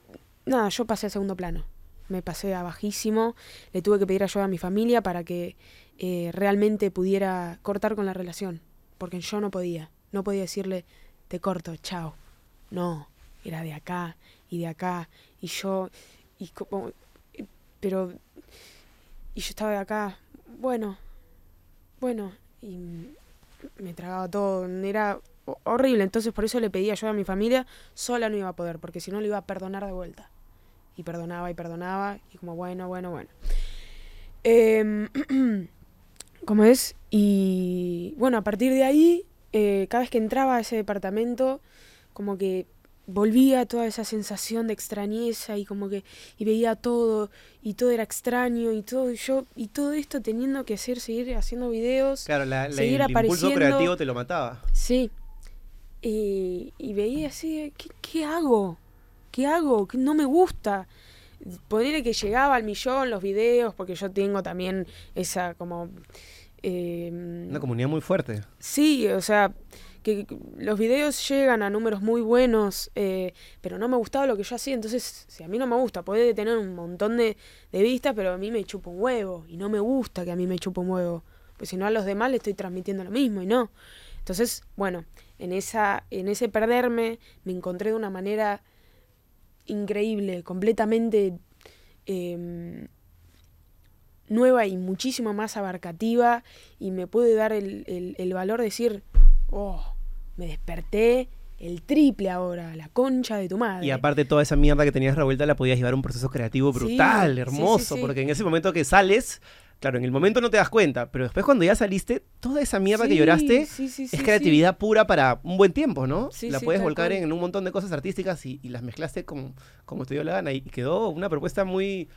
nada, yo pasé a segundo plano. Me pasé a bajísimo, le tuve que pedir ayuda a mi familia para que eh, realmente pudiera cortar con la relación, porque yo no podía, no podía decirle, te corto, chao. No, era de acá y de acá, y yo, y como, eh, pero, y yo estaba de acá, bueno, bueno, y me tragaba todo, era ho- horrible, entonces por eso le pedí ayuda a mi familia, sola no iba a poder, porque si no le iba a perdonar de vuelta. Y perdonaba y perdonaba, y como bueno, bueno, bueno. Em, ¿Cómo es? Y bueno, a partir de ahí, eh, cada vez que entraba a ese departamento, como que volvía toda esa sensación de extrañeza y como que y veía todo y todo era extraño y todo y yo y todo esto teniendo que hacer seguir haciendo videos Claro, la, la- Seguir el impulso apareciendo. creativo te lo mataba. Sí. Y, y veía así, ¿qué, qué hago? ¿Qué hago? No me gusta. Ponerle que llegaba al millón los videos, porque yo tengo también esa como... eh, Una comunidad muy fuerte. Sí, o sea, que que los videos llegan a números muy buenos, eh, pero no me gustaba lo que yo hacía, entonces, si a mí no me gusta, puede tener un montón de, de vistas, pero a mí me chupa un huevo, y no me gusta que a mí me chupa un huevo, pues si no a los demás le estoy transmitiendo lo mismo y no. Entonces, bueno, en, esa, en ese perderme me encontré de una manera increíble, completamente em, nueva y muchísimo más abarcativa y me puede dar el, el- el valor de decir, oh, me desperté el triple ahora, la concha de tu madre. Y aparte toda esa mierda que tenías revuelta la podías llevar a un proceso creativo brutal, sí, hermoso, sí, sí. porque en ese momento que sales, claro, en el momento no te das cuenta, pero después cuando ya saliste, toda esa mierda que lloraste sí, sí, sí, es creatividad pura para un buen tiempo, ¿no? Sí, la puedes volcar en un montón de cosas artísticas y, y las mezclaste con, como te dio la gana y quedó una propuesta muy,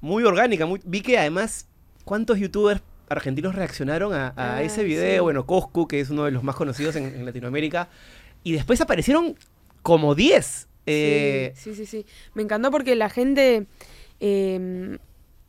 muy orgánica. Muy, vi que además, ¿cuántos youtubers argentinos reaccionaron a, a Ah, ese video? Bueno, Coscu, que es uno de los más conocidos en, en Latinoamérica, y después aparecieron como 10. Eh, sí, sí, sí, sí. Me encantó porque la gente, eh,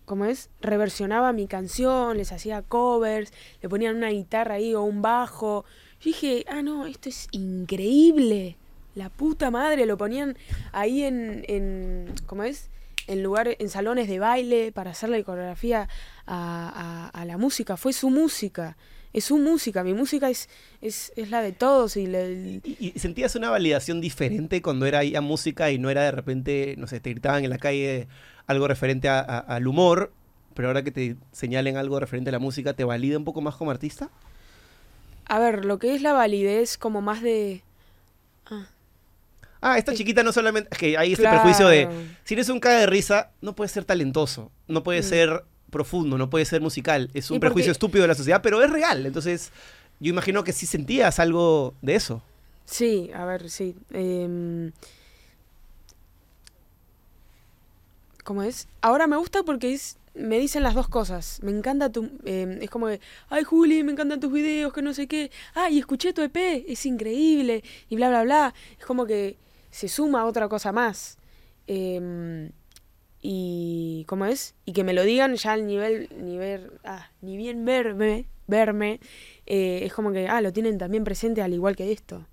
¿cómo es? Reversionaba mi canción, les hacía covers, le ponían una guitarra ahí o un bajo. Yo dije, ah, no, esto es increíble. La puta madre, lo ponían ahí en, en ¿cómo es? En lugares, en salones de baile para hacerle coreografía a, a- a la música. Fue su música. Es su música. Mi música es, es, es la de todos y le- ¿Y, y sentías una validación diferente cuando era ya música y no era de repente, no sé, te gritaban en la calle algo referente a- a- al humor, pero ahora que te señalen algo referente a la música, ¿te valida un poco más como artista? A ver, lo que es la validez como más de... Ah, esta Sí. chiquita no solamente. Es que hay este Claro. prejuicio de. Si eres un caga de risa, no puedes ser talentoso, no puedes Mm. ser profundo, no puedes ser musical. Es un prejuicio estúpido de la sociedad, pero es real. Entonces, yo imagino que sí sentías algo de eso. Sí, a ver, sí. em, ¿Cómo es? Ahora me gusta porque es, me dicen las dos cosas. Me encanta tu... em, es como que, ay Juli, me encantan tus videos, que no sé qué. Ay, escuché tu EP, es increíble. Y bla, bla, bla. Es como que se suma otra cosa más. Em, y ¿cómo es? Y que me lo digan ya al nivel, nivel ah, ni bien verme, verme, eh, es como que, ah, lo tienen también presente al igual que esto.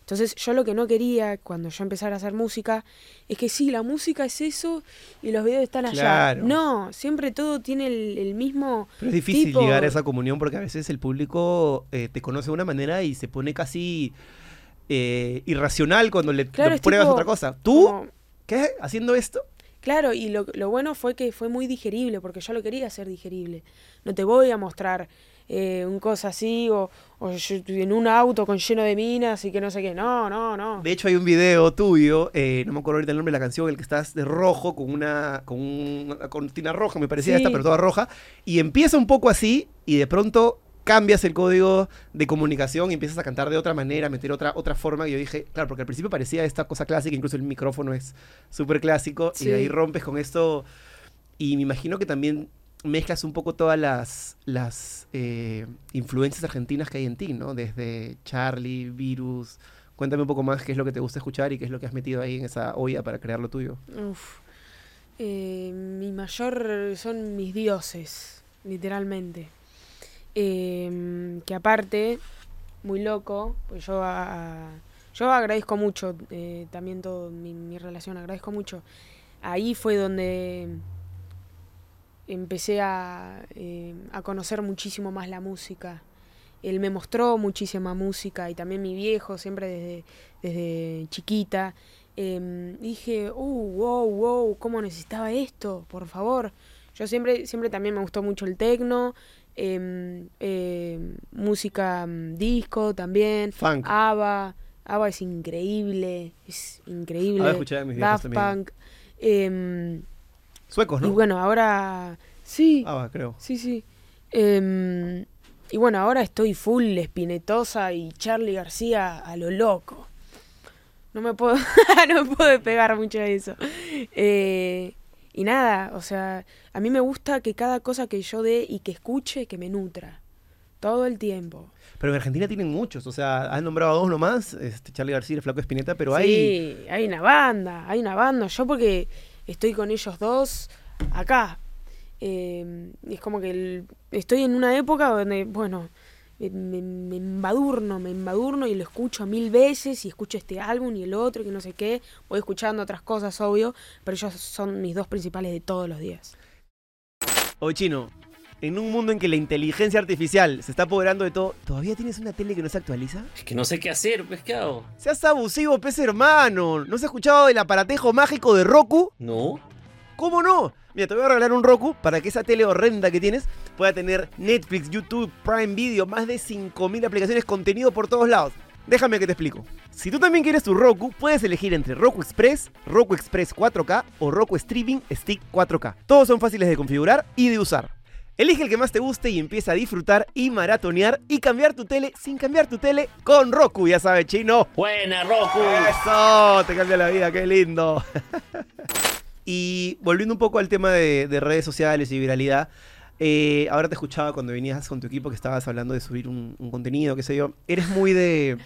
Entonces yo lo que no quería cuando yo empezara a hacer música es que sí, la música es eso y los videos están allá. Claro. No, siempre todo tiene el, el mismo... Pero es difícil tipo- llegar a esa comunión porque a veces el público eh, te conoce de una manera y se pone casi eh, irracional cuando le Claro, pruebas tipo otra cosa. ¿Tú? como- ¿Qué? ¿Haciendo esto? Claro, y lo, lo bueno fue que fue muy digerible, porque yo lo quería hacer digerible. No te voy a mostrar eh, un cosa así, o, o yo en un auto con lleno de minas y que no sé qué. No, no, no. De hecho, hay un video tuyo, eh, no me acuerdo ahorita el nombre de la canción, el que estás de rojo con una, con una cortina roja, me parecía Sí. esta, pero toda roja, y empieza un poco así, y de pronto cambias el código de comunicación y empiezas a cantar de otra manera, a meter otra, otra forma. Y yo dije, claro, porque al principio parecía esta cosa clásica, incluso el micrófono es súper clásico, y de ahí rompes con esto. Y me imagino que también mezclas un poco todas las, las eh, influencias argentinas que hay en ti, ¿no? Desde Charlie, Virus. Cuéntame un poco más qué es lo que te gusta escuchar y qué es lo que has metido ahí en esa olla para crear lo tuyo. Uf. Eh, mi mayor son mis dioses, literalmente. Eh, que aparte, muy loco, pues yo, yo agradezco mucho eh, también todo mi, relación, agradezco mucho. Ahí fue donde empecé a, eh, a conocer muchísimo más la música. Él me mostró muchísima música y también mi viejo, siempre desde, desde chiquita. Em, dije, uh, wow, wow, ¿cómo necesitaba esto? Por favor. Yo siempre, siempre también me gustó mucho el tecno, em, em, música mm, disco también, Funk. ABBA. ABBA es increíble, es increíble. ABBA escuchaba a mis Daft. Punk. em, Suecos, y ¿no? bueno, ahora sí, va, creo. sí, sí. Y bueno, ahora estoy full espinetosa y Charlie García a lo loco. No me puedo, no me puedo despegar mucho de eso. Eh, y nada, o sea, a mí me gusta que cada cosa que yo dé y que escuche, que me nutra. Todo el tiempo. Pero en Argentina tienen muchos, o sea, has nombrado a dos nomás, este, Charlie García y el Flaco Espineta, pero hay... Sí, hay una banda, hay una banda. Yo porque estoy con ellos dos acá. Eh, es como que el- estoy en una época donde, bueno, me, me- me embadurno, me embadurno y lo escucho mil veces y escucho este álbum y el otro y que no sé qué. Voy escuchando otras cosas, obvio, pero ellos son mis dos principales de todos los días. Oye, Chino, en un mundo en que la inteligencia artificial se está apoderando de todo, ¿todavía tienes una tele que no se actualiza? Es que no sé qué hacer, pues, ¿qué hago? Seas abusivo, pez hermano. ¿No has escuchado del aparatejo mágico de Roku? No. ¿Cómo no? Mira, te voy a regalar un Roku para que esa tele horrenda que tienes pueda tener Netflix, YouTube, Prime Video, más de 5.000 aplicaciones, contenido por todos lados. Déjame que te explico. Si tú también quieres tu Roku, puedes elegir entre Roku Express, Roku Express 4K o Roku Streaming Stick 4K. Todos son fáciles de configurar y de usar. Elige el que más te guste y empieza a disfrutar y maratonear y cambiar tu tele sin cambiar tu tele con Roku, ya sabes, chino. Buena, Roku. Eso, te cambia la vida, qué lindo. y volviendo un poco al tema de, de redes sociales y viralidad, eh, ahora te escuchaba cuando venías con tu equipo que estabas hablando de subir un, un contenido, qué sé yo. Eres muy de...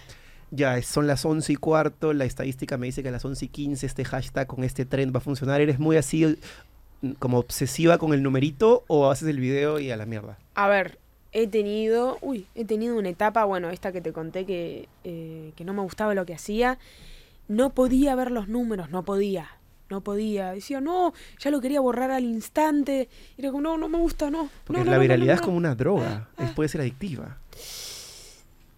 Ya, son las 11 y cuarto, la estadística me dice que a las 11 y 15 este hashtag con este trend va a funcionar. ¿Eres muy así mm, como obsesiva con el numerito o haces el video y a la mierda? A ver, he tenido, uy, he tenido una etapa, bueno, esta que te conté que, eh, que no me gustaba lo que hacía. No podía ver los números, no podía, no podía. Decía, no, ya lo quería borrar al instante. Y era como, no, no me gusta, no. Porque no, la no, viralidad no, es como no". una droga, Ah, es- puede ser adictiva.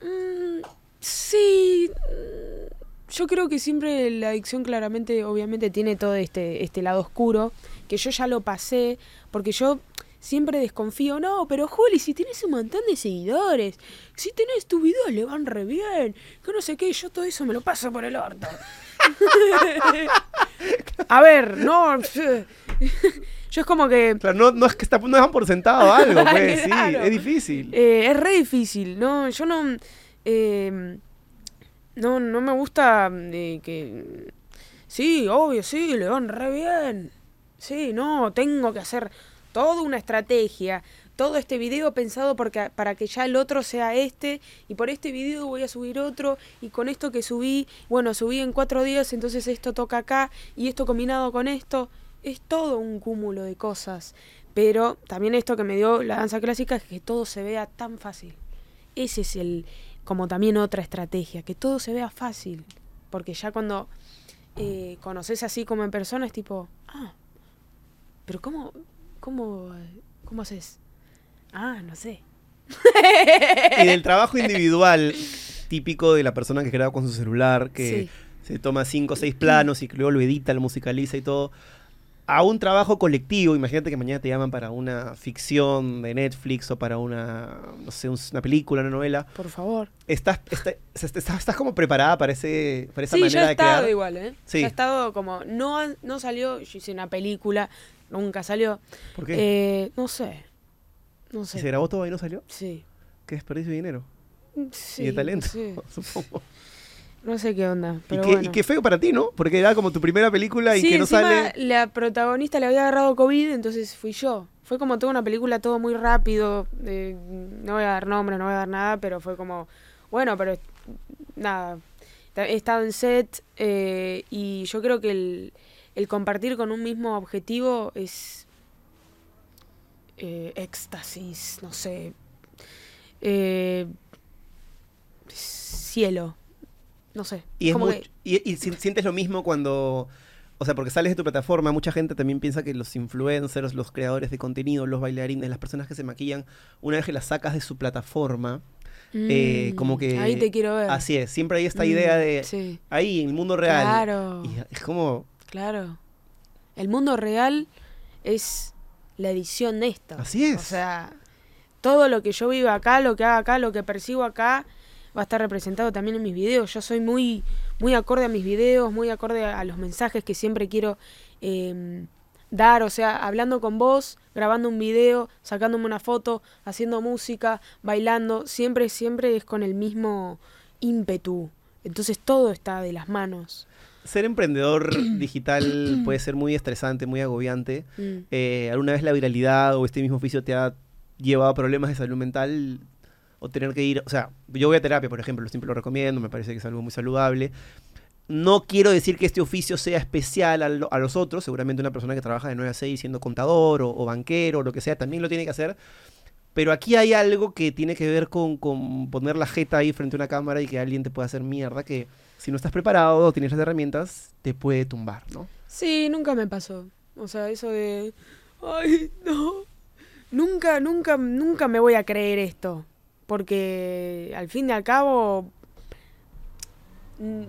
Mm, sí. mm, Yo creo que siempre la adicción claramente, obviamente, tiene todo este, este lado oscuro, que yo ya lo pasé, porque yo siempre desconfío, no, pero Juli, si tienes un montón de seguidores, si tenés tu video le van re bien, que no sé qué, yo todo eso me lo paso por el orto. A ver, no. Yo es como que Claro, no, no es que está, no dejan por sentado algo, pues, sí, es difícil. Eh, es re difícil, ¿no? Yo no. eh, no, no me gusta eh, que. Sí, obvio, sí, le van re bien. Sí, no, tengo que hacer toda una estrategia. Todo este video pensado porque, para que ya el otro sea este. Y por este video voy a subir otro. Y con esto que subí, bueno, subí en cuatro días, entonces esto toca acá. Y esto combinado con esto. Es todo un cúmulo de cosas. Pero también esto que me dio la danza clásica es que todo se vea tan fácil. Ese es el, como también otra estrategia, que todo se vea fácil. Porque ya cuando eh, conoces así como en persona es tipo, ah, pero ¿cómo, cómo, cómo haces? Ah, no sé. Y del trabajo individual típico de la persona que graba con su celular, que Sí. se toma cinco o seis planos y luego lo edita, lo musicaliza y todo, a un trabajo colectivo, imagínate que mañana te llaman para una ficción de Netflix o para una, no sé, un- una película, una novela, Por favor. ¿estás, está- estás, estás como preparada para, ese, para esa Sí, manera ya he de estado crear? igual, ¿eh? Sí. He estado como, no, no salió, yo hice una película, nunca salió. ¿Por qué? Eh, no sé. No ¿Y sé. ¿Se grabó todo y no salió? Sí. ¿Qué desperdicio de dinero? Sí, y de talento, sé, supongo. no sé qué onda. Y qué, y feo para ti, ¿no? Porque era como tu primera película y sí, que no sale... la protagonista le había agarrado COVID, entonces fui yo. Fue como toda una película, todo muy rápido. eh, no voy a dar nombres, no voy a dar nada, pero fue como, bueno, pero nada. He estado en set eh, y yo creo que el, el compartir con un mismo objetivo es eh, éxtasis, no sé. eh, cielo. No sé. Y, es que- y, y si- sientes lo mismo cuando, o sea, porque sales de tu plataforma, mucha gente también piensa que los influencers, los creadores de contenido, los bailarines, las personas que se maquillan, una vez que las sacas de su plataforma, eh, Mm, como que... Ahí te quiero ver. Así es, siempre hay esta Mm, idea de... Sí, Ahí, en el mundo real. claro, Y es como... claro. El mundo real es la edición de esto. Así es. O sea, todo lo que yo viva acá, lo que haga acá, lo que percibo acá, va a estar representado también en mis videos. Yo soy muy, muy acorde a mis videos, muy acorde a los mensajes que siempre quiero eh, dar. O sea, hablando con vos, grabando un video, sacándome una foto, haciendo música, bailando. Siempre, siempre es con el mismo ímpetu. Entonces todo está de las manos. Ser emprendedor digital puede ser muy estresante, muy agobiante. Mm. Eh, ¿Alguna vez la viralidad o este mismo oficio te ha llevado a problemas de salud mental? O tener que ir, o sea, yo voy a terapia, por ejemplo, siempre lo recomiendo, me parece que es algo muy saludable. No quiero decir que este oficio sea especial a, lo- a los otros, seguramente una persona que trabaja de 9 a 6 siendo contador o, o banquero o lo que sea, también lo tiene que hacer. Pero aquí hay algo que tiene que ver con, con poner la jeta ahí frente a una cámara y que alguien te pueda hacer mierda, que si no estás preparado o tienes las herramientas, te puede tumbar, ¿no? Sí, nunca me pasó. O sea, eso de. Ay, no. nunca, nunca, nunca me voy a creer esto. Porque al fin y al cabo mm,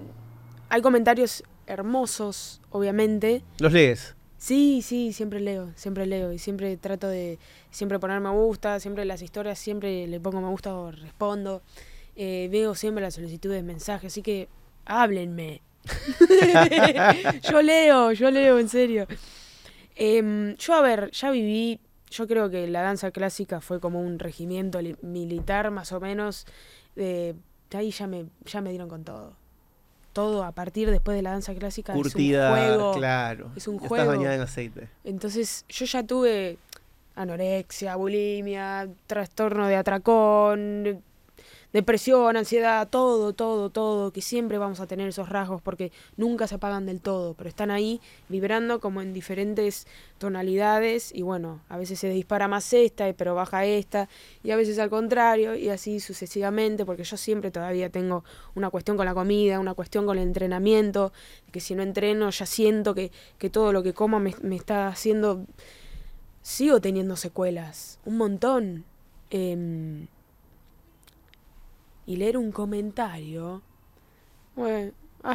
hay comentarios hermosos, obviamente. ¿Los lees? Sí, sí, siempre leo, siempre leo y siempre trato de siempre poner me gusta, siempre las historias, siempre le pongo me gusta o respondo. Eh, veo siempre las solicitudes de mensajes, así que háblenme. yo leo, yo leo, en serio. Em, yo, a ver, ya viví, yo creo que la danza clásica fue como un regimiento li- militar, más o menos. eh, ahí ya me, ya me dieron con todo. Todo a partir después de la danza clásica Curtida, es un juego. claro. es un Ya juego. Estás bañada en aceite. Entonces yo ya tuve anorexia, bulimia, trastorno de atracón, depresión, ansiedad, todo, todo, todo, que siempre vamos a tener esos rasgos porque nunca se apagan del todo, pero están ahí vibrando como en diferentes tonalidades y bueno, a veces se dispara más esta, pero baja esta, y a veces al contrario, y así sucesivamente, porque yo siempre todavía tengo una cuestión con la comida, una cuestión con el entrenamiento, que si no entreno ya siento que, que todo lo que como me, está haciendo, sigo teniendo secuelas, un montón. Em, y leer un comentario. Bueno.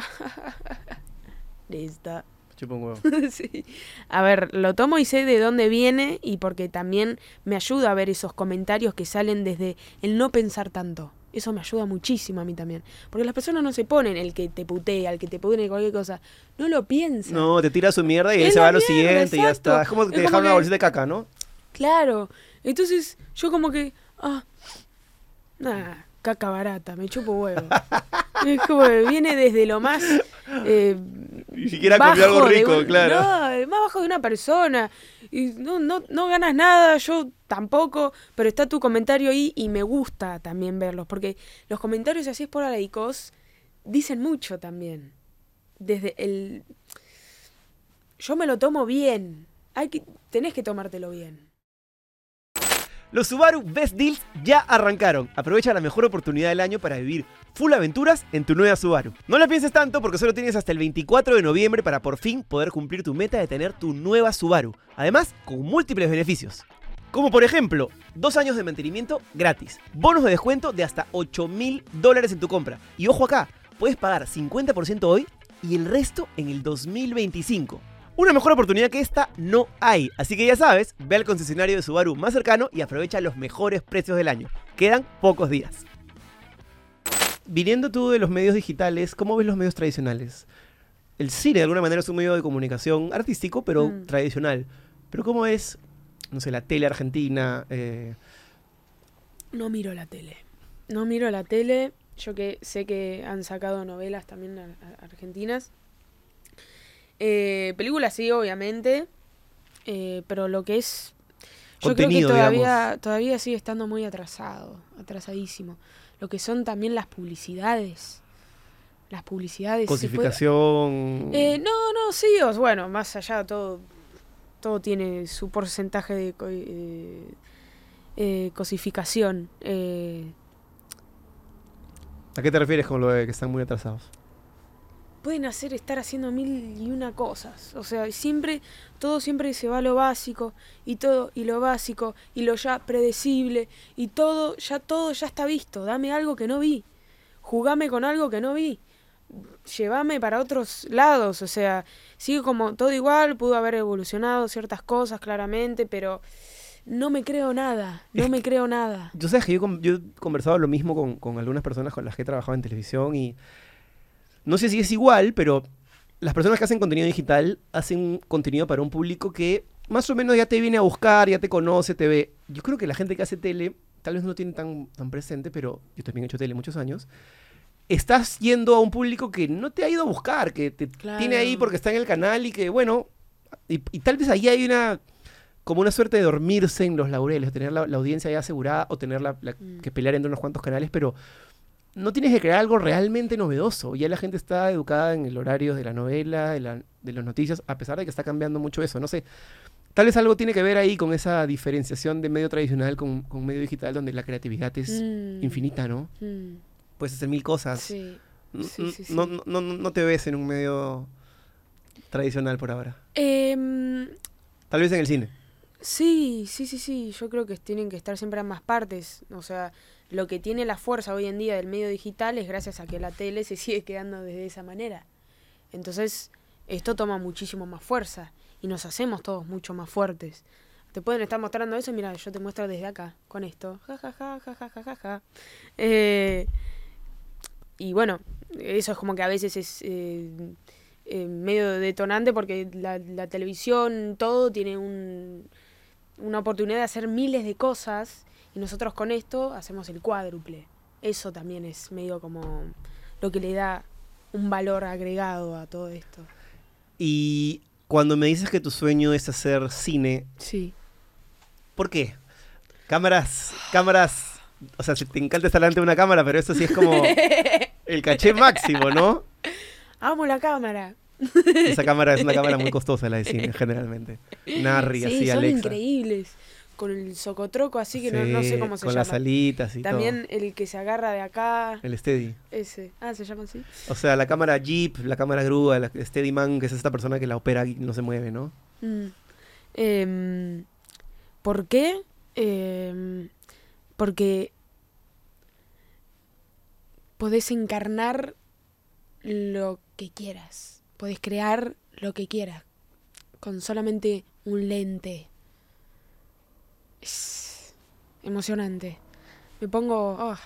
Un huevo. Sí. A ver, lo tomo y sé de dónde viene y porque también me ayuda a ver esos comentarios que salen desde el no pensar tanto. Eso me ayuda muchísimo a mí también. Porque las personas no se ponen el que te putea, el que te pone cualquier cosa. No lo piensan. No, te tira su mierda y ahí se va a lo siguiente y ya está. Es como que te como una bolsita de caca, ¿no? Claro. Entonces, yo como que. Ah. Nah, caca barata, me chupo huevo. es como que viene desde lo más. eh, Ni siquiera comió algo rico, un- claro. No, más bajo de una persona. Y no, no, no ganas nada, yo tampoco, pero está tu comentario ahí y me gusta también verlos, porque los comentarios así es por alaicos dicen mucho también. Desde el... Yo me lo tomo bien. Hay que, tenés que tomártelo bien. Los Subaru Best Deals ya arrancaron. Aprovecha la mejor oportunidad del año para vivir full aventuras en tu nueva Subaru. No la pienses tanto porque solo tienes hasta el 24 de noviembre para por fin poder cumplir tu meta de tener tu nueva Subaru. Además, con múltiples beneficios. Como por ejemplo, dos años de mantenimiento gratis, bonos de descuento de hasta 8 mil dólares en tu compra. Y ojo acá, puedes pagar 50% hoy y el resto en el 2025. Una mejor oportunidad que esta no hay, así que ya sabes, ve al concesionario de Subaru más cercano y aprovecha los mejores precios del año. Quedan pocos días. Viniendo tú de los medios digitales, ¿cómo ves los medios tradicionales? El cine de alguna manera es un medio de comunicación artístico, pero Mm. tradicional. Pero ¿cómo es, no sé, la tele argentina? eh, No miro la tele. No miro la tele. Yo que sé que han sacado novelas también ar- ar- argentinas. Eh, películas sí, obviamente. Eh, pero lo que es. Yo Contenido, creo que todavía, digamos. todavía sigue estando muy atrasado. Atrasadísimo. Lo que son también las publicidades. Las publicidades. puede- cosificación. eh, no, no, sí, os, bueno, más allá todo, todo tiene su porcentaje de co- eh, eh, cosificación. eh, ¿A qué te refieres con lo de que están muy atrasados? Pueden hacer estar haciendo mil y una cosas. O sea, siempre, todo siempre se va a lo básico, y todo, y lo básico, y lo ya predecible, y todo, ya todo ya está visto. Dame algo que no vi. Jugame con algo que no vi. Llévame para otros lados. O sea, sigue como todo igual, pudo haber evolucionado ciertas cosas claramente, pero no me creo nada. No me creo nada. Yo sabes que yo, yo he conversado lo mismo con, con algunas personas con las que he trabajado en televisión y no sé si es igual, pero las personas que hacen contenido digital hacen contenido para un público que más o menos ya te viene a buscar, ya te conoce, te ve. Yo creo que la gente que hace tele tal vez no lo tiene tan, tan presente, pero yo también he hecho tele muchos años. Estás yendo a un público que no te ha ido a buscar, que te Claro. tiene ahí porque está en el canal y que, bueno, y, y tal vez ahí hay una como una suerte de dormirse en los laureles, tener la, la audiencia ya asegurada o tener la, la- Mm. que pelear entre unos cuantos canales, pero no tienes que crear algo realmente novedoso. Ya la gente está educada en el horario de la novela, de, la- de las noticias, a pesar de que está cambiando mucho eso. No sé, tal vez algo tiene que ver ahí con esa diferenciación de medio tradicional con, con medio digital, donde la creatividad es Mm, infinita, ¿no? mm, Puedes hacer mil cosas. sí. No, no, no, no te ves en un medio tradicional por ahora. Em, Tal vez en el cine. Sí, sí, sí, sí. Yo creo que tienen que estar siempre ambas partes. O sea, lo que tiene la fuerza hoy en día del medio digital es gracias a que la tele se sigue quedando desde esa manera. Entonces, esto toma muchísimo más fuerza y nos hacemos todos mucho más fuertes. Te pueden estar mostrando eso mira, yo te muestro desde acá, con esto. Ja, ja, ja, ja, ja, ja, ja, ja. Eh, y bueno, eso es como que a veces es eh, eh, medio detonante porque la, la televisión, todo tiene un, una oportunidad de hacer miles de cosas y nosotros con esto hacemos el cuádruple. Eso también es medio como lo que le da un valor agregado a todo esto. Y cuando me dices que tu sueño es hacer cine, Sí. ¿por qué? Cámaras, cámaras, o sea, si te encanta estar delante de una cámara, pero eso sí es como el caché máximo, ¿no? Amo la cámara. Esa cámara es una cámara muy costosa, la de cine, generalmente. Narri, sí, así, son Alexa. increíbles. Con el socotroco así que no, no sé cómo se Con llama. las alitas y También el que se agarra de acá. El Steady. Ese. Ah, se llama así. O sea, la cámara Jeep, la cámara grúa, la Steadyman, que es esta persona que la opera y no se mueve, ¿no? Mm. Em, ¿Por qué? Em, porque podés encarnar lo que quieras. Podés crear lo que quieras. Con solamente un lente. Es emocionante. Me pongo ah,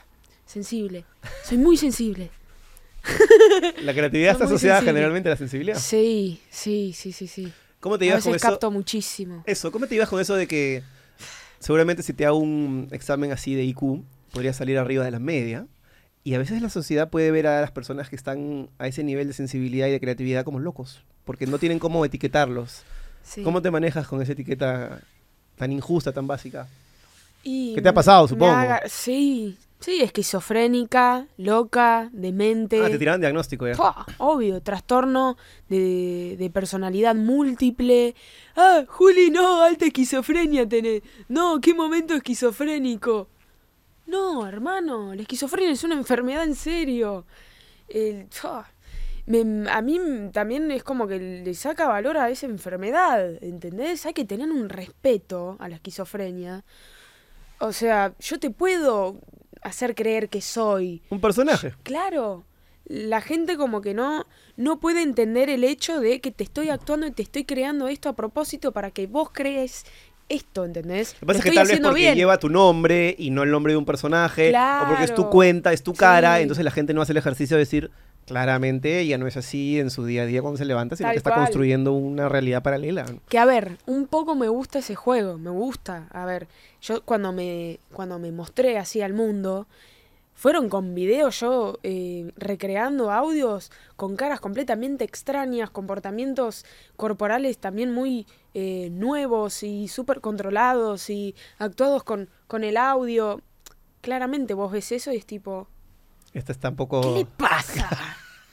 sensible. Soy muy sensible. La creatividad está asociada generalmente a la sensibilidad. Sí, sí, sí, sí, sí. ¿Cómo te A llevas con veces eso? capto muchísimo. Eso, ¿cómo te llevas con eso de que seguramente si te hago un examen así de IQ, podría salir arriba de la media? Y a veces la sociedad puede ver a las personas que están a ese nivel de sensibilidad y de creatividad como locos, porque no tienen cómo etiquetarlos. Sí. ¿Cómo te manejas con esa etiqueta tan injusta, tan básica? Y ¿Qué te ha pasado, supongo? haga- Sí, sí, esquizofrénica, loca, demente. Ah, te tiraron diagnóstico ya. Pua, Obvio, trastorno de, de personalidad múltiple. Ah, Juli, no, alta esquizofrenia tenés. No, qué momento esquizofrénico. No, hermano, la esquizofrenia es una enfermedad en serio. El, me- a mí también es como que le saca valor a esa enfermedad, ¿entendés? Hay que tener un respeto a la esquizofrenia. O sea, yo te puedo hacer creer que soy, Un personaje. Claro, la gente como que no, no puede entender el hecho de que te estoy actuando y te estoy creando esto a propósito para que vos crees esto, ¿entendés? Lo que pasa es que tal vez porque bien. lleva tu nombre y no el nombre de un personaje, o porque es tu Claro. cuenta, es tu cara, Sí. entonces la gente no hace el ejercicio de decir claramente ella no es así en su día a día cuando se levanta, sino Tal que está cual. construyendo una realidad paralela. Que a ver, un poco me gusta ese juego, me gusta. A ver, yo cuando me, cuando me mostré así al mundo, fueron con videos yo eh, recreando audios con caras completamente extrañas, comportamientos corporales también muy eh, nuevos y súper controlados y actuados con, con el audio. Claramente vos ves eso y es tipo, Esta está un poco... ¿qué le pasa?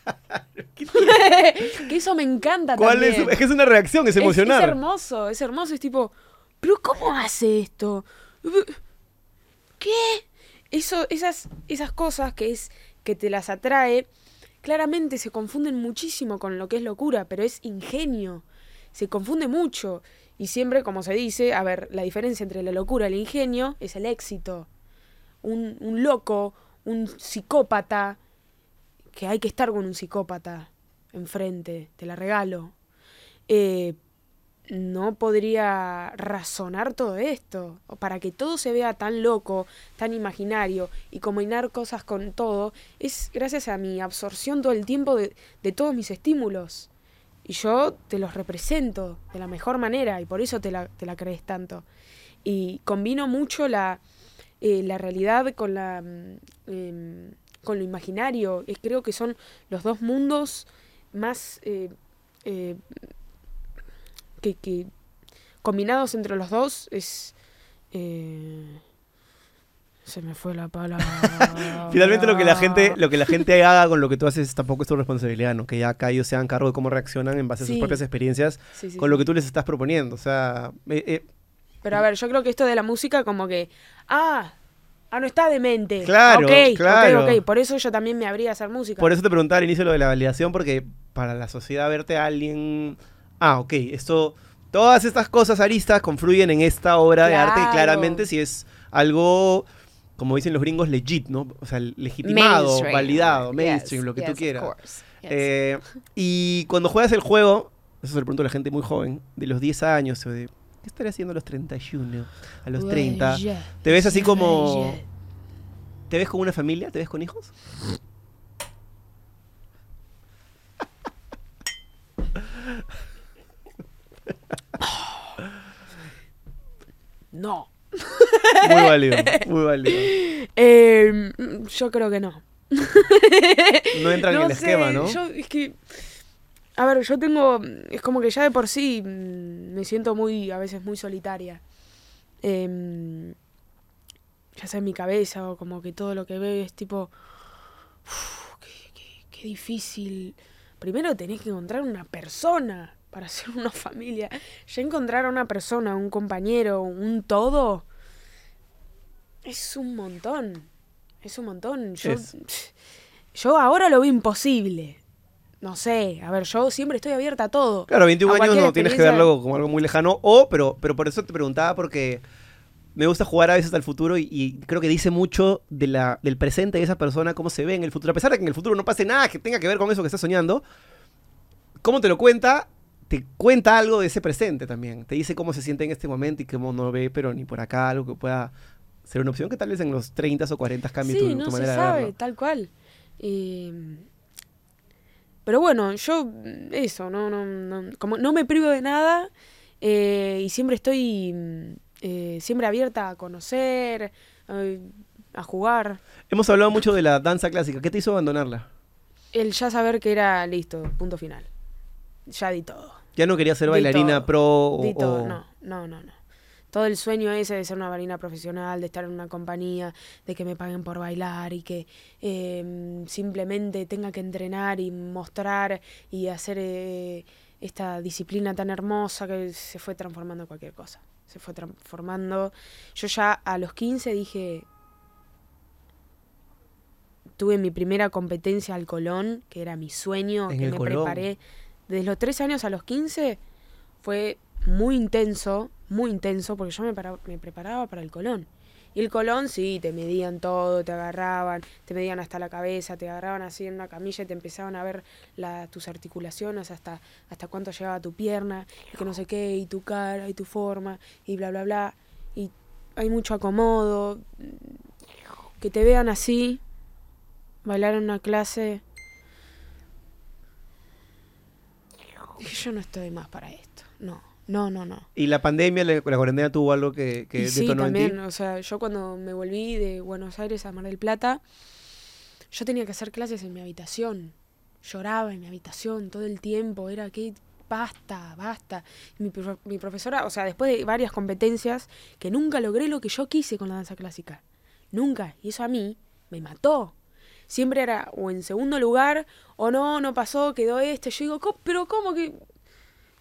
que eso me encanta ¿Cuál es? también. Es que es una reacción, es Es- emocionar. Es, hermoso, es hermoso. Es tipo, ¿pero cómo hace esto? ¿Qué? Eso, esas, esas cosas que es que te las atrae, claramente se confunden muchísimo con lo que es locura, pero es ingenio. Se confunde mucho. Y siempre, como se dice, a ver, la diferencia entre la locura y el ingenio es el éxito. Un, un loco, un psicópata, que hay que estar con un psicópata enfrente, te la regalo. Eh, no podría razonar todo esto. Para que todo se vea tan loco, tan imaginario y combinar cosas con todo, es gracias a mi absorción todo el tiempo de, de todos mis estímulos. Y yo te los represento de la mejor manera y por eso te la, te la crees tanto. Y combino mucho la, eh, la realidad con la mm, em, con lo imaginario. Es, creo que son los dos mundos más eh, eh, que, que combinados entre los dos es eh, se me fue la palabra Finalmente lo que la gente lo que la gente haga con lo que tú haces tampoco es tu responsabilidad, ¿no? Que ya acá ellos se hagan cargo de cómo reaccionan en base a sus propias experiencias Sí, sí, con lo que tú les estás proponiendo. O sea, eh, eh, pero a ver yo creo que esto de la música como que ah ah no está demente Claro, Ok, ok, claro. ok. por eso yo también me abría a hacer música por eso te preguntaba al inicio lo de la validación, porque para la sociedad verte a alguien... Ah, ok, esto Todas estas cosas aristas confluyen en esta obra de arte claramente si es algo, como dicen los gringos, legit, ¿no? O sea, legitimado, Mainstream. validado, Yes, mainstream, lo que tú yes, quieras. Yes. Eh, y cuando juegas el juego, eso se lo pregunto a la gente muy joven, de los 10 años, o de, ¿qué estaré haciendo a los 31? A los 30. Well, ¿Te ves así como... ¿Te ves con una familia? ¿Te ves con hijos? No. Muy válido, muy válido. Eh, yo creo que no. No entra en el sé, esquema, ¿no? Yo, es que. A ver, yo tengo. Es como que ya de por sí mm, me siento muy. A veces muy solitaria. Em, ya sea en mi cabeza o como que todo lo que veo es tipo. "Uf, qué, qué- qué difícil. Primero tenés que encontrar una persona para hacer una familia. Ya encontrar a una persona, un compañero, un todo. Es un montón. Es un montón. Yo, Es. yo ahora lo veo imposible. No sé, a ver, yo siempre estoy abierta a todo. Claro, 21 A años no tienes que verlo como algo muy lejano, o, pero, pero por eso te preguntaba, porque me gusta jugar a veces al futuro y, y creo que dice mucho de la, del presente de esa persona, cómo se ve en el futuro. A pesar de que en el futuro no pase nada que tenga que ver con eso que estás soñando, cómo te lo cuenta, te cuenta algo de ese presente también. Te dice cómo se siente en este momento y cómo no ve, pero ni por acá, algo que pueda ser una opción que tal vez en los 30 o 40 cambie sí, tu, no tu se manera de sabe, verlo. tal cual. Y, pero bueno, yo eso, no, no, no, como no me privo de nada eh, y siempre estoy mm, eh, siempre abierta a conocer, eh, a jugar. Hemos hablado mucho de la danza clásica. ¿Qué te hizo abandonarla? El ya saber que era listo, punto final. Ya di todo. ¿Ya no querías ser Di bailarina todo, pro o- Di todo, o- no, no, no, no. Todo el sueño ese de ser una bailarina profesional, de estar en una compañía, de que me paguen por bailar y que eh, simplemente tenga que entrenar y mostrar y hacer eh, esta disciplina tan hermosa que se fue transformando en cualquier cosa. Se fue transformando. Yo ya a los 15 dije, tuve mi primera competencia al Colón, que era mi sueño, En que me Colón. preparé. Desde los 13 años a los 15 fue muy intenso, muy intenso, porque yo me, me preparaba para el Colón. Y el Colón, sí, te medían todo, te agarraban, te medían hasta la cabeza, te agarraban así en una camilla y te empezaban a ver tus articulaciones, hasta, hasta cuánto llegaba tu pierna, y que no sé qué, y tu cara, y tu forma, y bla, bla, bla. Y hay mucho acomodo. Que te vean así, bailar en una clase. Dije, yo no estoy más para esto. No, no, no, no. Y la pandemia, la, la cuarentena tuvo algo que, que sí, detonó en ti. también, o sea, yo cuando me volví de Buenos Aires a Mar del Plata, yo tenía que hacer clases en mi habitación. Lloraba en mi habitación todo el tiempo, era que basta, basta. Mi, mi profesora, o sea, después de varias competencias, que nunca logré lo que yo quise con la danza clásica. Nunca. Y eso a mí me mató. Siempre era o en segundo lugar, o no, no pasó, quedó este. Yo digo, "¿Cómo? pero ¿cómo que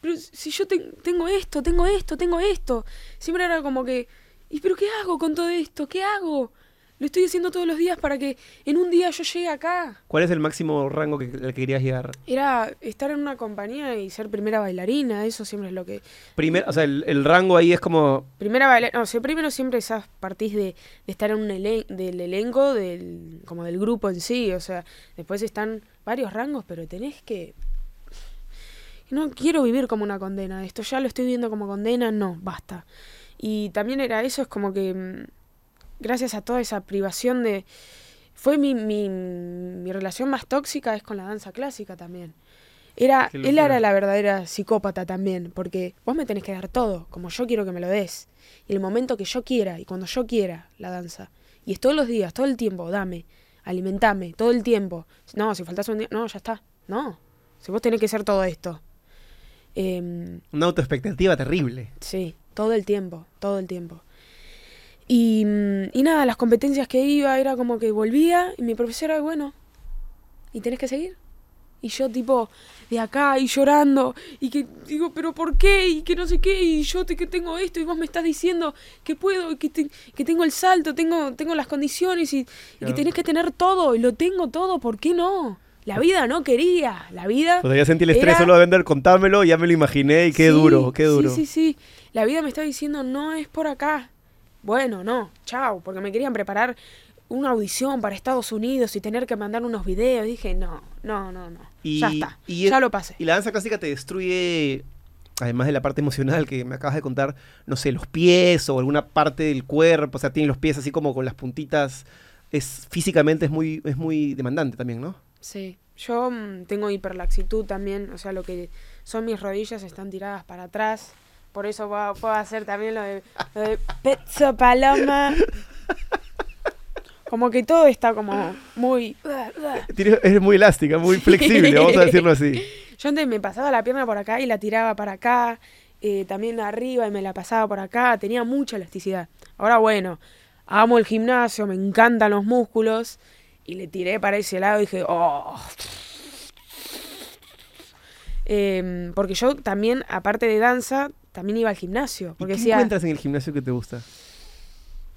pero si yo te- tengo esto, tengo esto, tengo esto. Siempre era como que, ¿y pero qué hago con todo esto? ¿Qué hago? Lo estoy haciendo todos los días para que en un día yo llegue acá. ¿Cuál es el máximo rango que, al que querías llegar? Era estar en una compañía y ser primera bailarina, eso siempre es lo que... Primer, o sea, el, el rango ahí es como Primera bailarina, no, o sea, primero siempre esas partís de, de estar en un elen- del elenco, del, como del grupo en sí, o sea, después están varios rangos, pero tenés que... No quiero vivir como una condena, esto ya lo estoy viendo como condena, no, basta. Y también era eso, es como que mm, gracias a toda esa privación de... Fue mi, mi, mi relación más tóxica es con la danza clásica también. Era, él era la verdadera psicópata también, porque vos me tenés que dar todo, como yo quiero que me lo des. Y el momento que yo quiera, y cuando yo quiera, la danza. Y es todos los días, todo el tiempo, dame, alimentame, todo el tiempo. No, si faltas un día, no, ya está. No, si vos tenés que ser todo esto. Em, una autoexpectativa terrible. Sí, todo el tiempo, todo el tiempo. Y, mm, y nada, las competencias que iba era como que volvía y mi profesora, bueno, ¿y tenés que seguir? Y yo tipo, de acá y llorando, y que digo, pero ¿por qué? Y que no sé qué, y yo te, que tengo esto, y vos me estás diciendo que puedo, y que, te- que tengo el salto, tengo, tengo las condiciones, y, y que tenés que tener todo, y lo tengo todo, ¿por qué no? La vida no quería. La vida. O sea, ya sentí el estrés Era- solo de vender, contármelo, ya me lo imaginé y qué Sí, duro, qué duro. Sí, sí, sí. La vida me está diciendo, no es por acá. Bueno, no, chao, porque me querían preparar una audición para Estados Unidos y tener que mandar unos videos. Dije, no, no, no, no. Y- ya está, y- ya lo pasé. Y la danza clásica te destruye, además de la parte emocional que me acabas de contar, no sé, los pies o alguna parte del cuerpo, o sea, tiene los pies así como con las puntitas. Es, físicamente es muy, es muy demandante también, ¿no? Sí, yo mm, tengo hiperlaxitud también, o sea, lo que son mis rodillas están tiradas para atrás. Por eso puedo, puedo hacer también lo de, lo de pezzo paloma. Como que todo está como muy... Tienes- Es muy elástica, muy flexible, vamos a decirlo así. Yo antes me pasaba la pierna por acá y la tiraba para acá, eh, también arriba y me la pasaba por acá, tenía mucha elasticidad. Ahora bueno, amo el gimnasio, me encantan los músculos y le tiré para ese lado y dije, oh. Em, porque yo también, aparte de danza, también iba al gimnasio. ¿Y Porque qué decía, encuentras en el gimnasio que te gusta?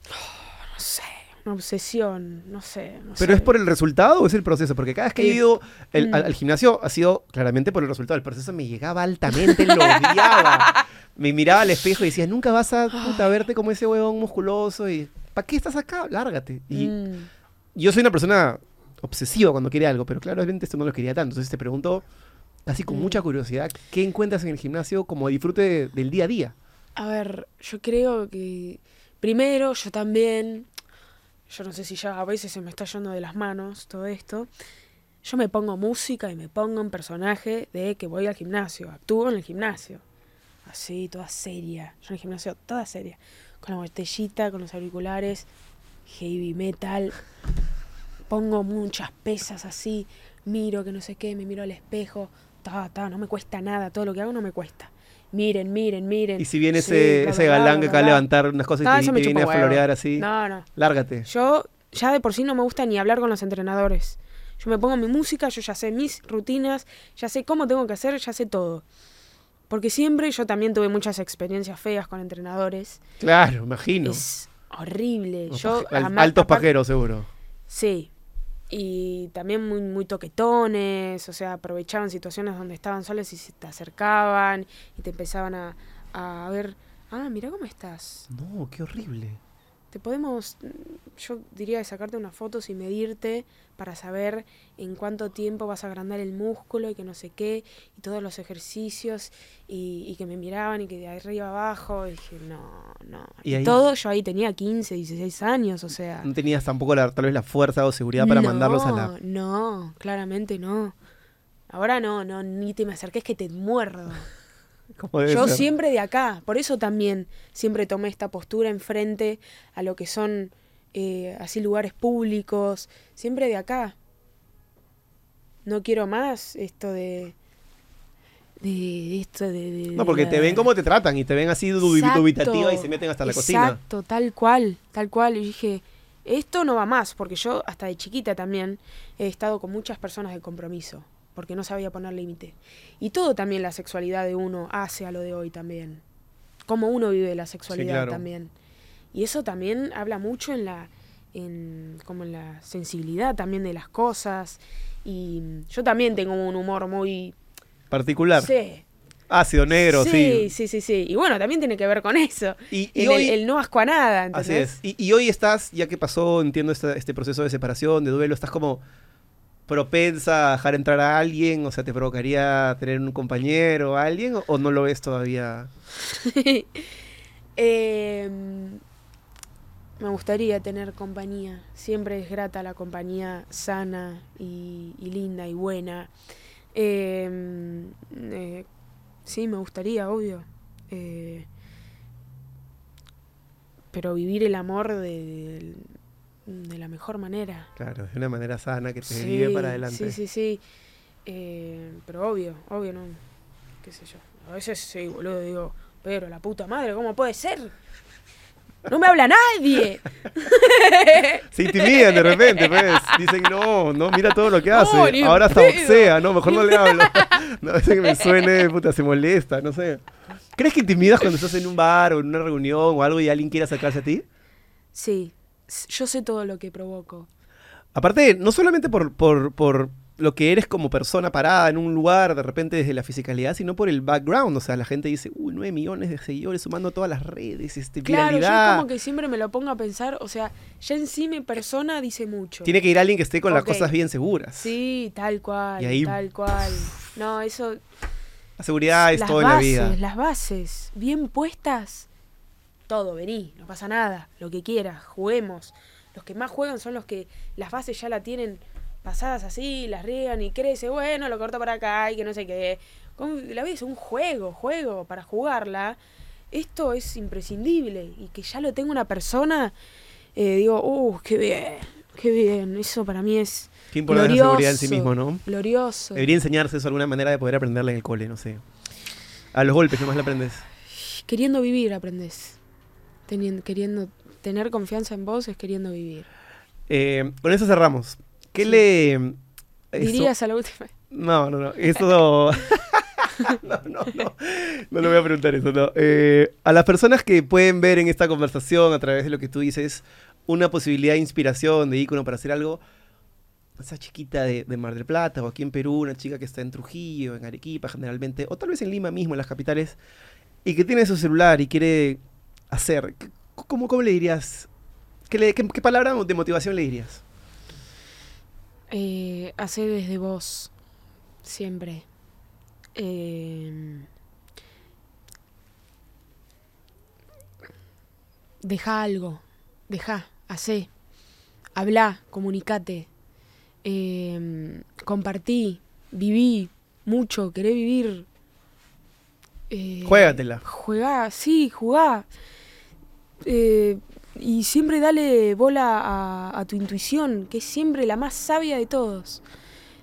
no sé, una obsesión, no sé. no ¿Pero sé. es por el resultado o es el proceso? Porque cada vez que he Eh, ido el- al, mm. al gimnasio ha sido claramente por el resultado. El proceso me llegaba altamente, lo odiaba. Me miraba al espejo y decía, nunca vas a puta, verte como ese huevón musculoso y ¿para qué estás acá? Lárgate. Y Mm. Yo soy una persona obsesiva cuando quiere algo, pero claramente esto no lo quería tanto. Entonces te pregunto, así con Mm. mucha curiosidad, ¿qué encuentras en el gimnasio como disfrute de- del día a día? A ver, yo creo que primero yo también, yo no sé si ya a veces se me está yendo de las manos todo esto, yo me pongo música y me pongo un personaje de que voy al gimnasio, actúo en el gimnasio, así, toda seria, yo en el gimnasio toda seria, con la botellita, con los auriculares, heavy metal, pongo muchas pesas así, miro que no sé qué, me miro al espejo, ta, ta, no me cuesta nada, todo lo que hago no me cuesta. Miren, miren, miren. Y si viene Sí, ese, bla, ese bla, bla, galán que acaba a levantar unas cosas No, y te, te viene a huevo. florear así, No, no. lárgate. Yo ya de por sí no me gusta ni hablar con los entrenadores. Yo me pongo mi música, yo ya sé mis rutinas, ya sé cómo tengo que hacer, ya sé todo. Porque siempre yo también tuve muchas experiencias feas con entrenadores. Claro, imagino. Es horrible. Yo, paje- altos pajeros, seguro. Sí. Y también muy, muy toquetones, o sea, aprovechaban situaciones donde estaban solos y se te acercaban y te empezaban a, a ver, ah, mira cómo estás. No, qué horrible. Te podemos, mm, yo diría de sacarte unas fotos y medirte para saber en cuánto tiempo vas a agrandar el músculo y que no sé qué, y todos los ejercicios, y, y que me miraban y que de arriba abajo, y dije, no, no. Y ahí- todo, yo ahí tenía 15, 16 años, o sea. No tenías tampoco la, tal vez la fuerza o seguridad para mandarlos a la... No, claramente no. Ahora no, no, ni te me acerques que te muerdo. ¿Cómo debe Yo ser? siempre de acá, por eso también siempre tomé esta postura enfrente a lo que son eh, así lugares públicos, siempre de acá. No quiero más esto de... De esto de... de- No, porque de te ven como te tratan y te ven así Exacto, dubitativa y se meten hasta la cocina. Exacto, tal cual, tal cual. Y dije, esto no va más, porque yo hasta de chiquita también he estado con muchas personas de compromiso, porque no sabía poner límite. Y todo también la sexualidad de uno hace a lo de hoy también. Cómo uno vive la sexualidad claro. también. Y eso también habla mucho en la en como en la sensibilidad también de las cosas y yo también tengo un humor muy Particular. sí, Ácido negro, sí. sí, sí, sí, sí. Y bueno, también tiene que ver con eso. Y, y El, hoy, el no asco a nada, así ¿entendés? es. Y, y hoy estás, ya que pasó, entiendo, esta- este proceso de separación, de duelo, estás como propensa a dejar entrar a alguien, o sea, ¿te provocaría tener un compañero, a alguien, o, o no lo ves todavía? Em, me gustaría tener compañía. Siempre es grata la compañía sana y, y linda y buena. Em, eh, sí, me gustaría, obvio. Eh, pero vivir el amor de, de- de la mejor manera. Claro, de una manera sana que te Sí, lleve para adelante. Sí, sí, sí. Eh, pero obvio, obvio, no. ¿Qué sé yo? A veces sí, boludo, digo, pero la puta madre, ¿cómo puede ser? No me habla nadie. Se intimidan de repente, pues. Dicen, no, no, mira todo lo que hace. No, Ahora hasta boxea, no, mejor no le hablo. No, veces que me suene, puta, se molesta, no sé. ¿Crees que intimidas cuando estás en un bar o en una reunión o algo y alguien quiere acercarse a ti? Sí, yo sé todo lo que provoco. Aparte, no solamente por, por, por lo que eres como persona parada en un lugar, de repente desde la fisicalidad, sino por el background. O sea, la gente dice, uy, 9 millones de seguidores sumando todas las redes, este, Claro, yo como que siempre me lo pongo a pensar, o sea, ya en sí mi persona dice mucho. Tiene que ir alguien que esté con las cosas bien seguras. Sí, tal cual, Y ahí- tal cual. No, eso... La seguridad es las todo bases, en la vida. las bases, bien puestas, todo, vení, no pasa nada, lo que quieras, juguemos. Los que más juegan son los que las bases ya la tienen pasadas así, las riegan y crece, bueno, lo corto para acá y que no sé qué. La vida es un juego, juego, para jugarla. Esto es imprescindible y que ya lo tenga una persona, eh, digo, uh, qué bien, qué bien. Eso para mí es Qué importante la seguridad en sí mismo, ¿no? glorioso. Debería enseñarse eso alguna manera de poder aprenderla en el cole, no sé. A los golpes nomás la aprendes. Queriendo vivir aprendes. Teniendo, queriendo tener confianza en vos es queriendo vivir. Eh, con eso cerramos. ¿Qué Sí. le... eso- Dirías a la última. No, no, no. Eso... no, no, no. No le voy a preguntar eso, no. Eh, a las personas que pueden ver en esta conversación, a través de lo que tú dices, una posibilidad de inspiración, de ícono para hacer algo, esa chiquita de, de Mar del Plata o aquí en Perú, una chica que está en Trujillo, en Arequipa generalmente, o tal vez en Lima mismo, en las capitales, y que tiene su celular y quiere hacer, ¿qué- ¿cómo, cómo le dirías? ¿Qué, le- qué- qué palabra de motivación le dirías? Eh, hace desde vos. Siempre. Eh, deja algo. Deja. Hacé. Habla. Comunicate. Eh, compartí. Viví. Mucho. Queré vivir. Eh, Juégatela. Juega, sí, jugá. Eh, y siempre dale bola a, tu intuición, que es siempre la más sabia de todos.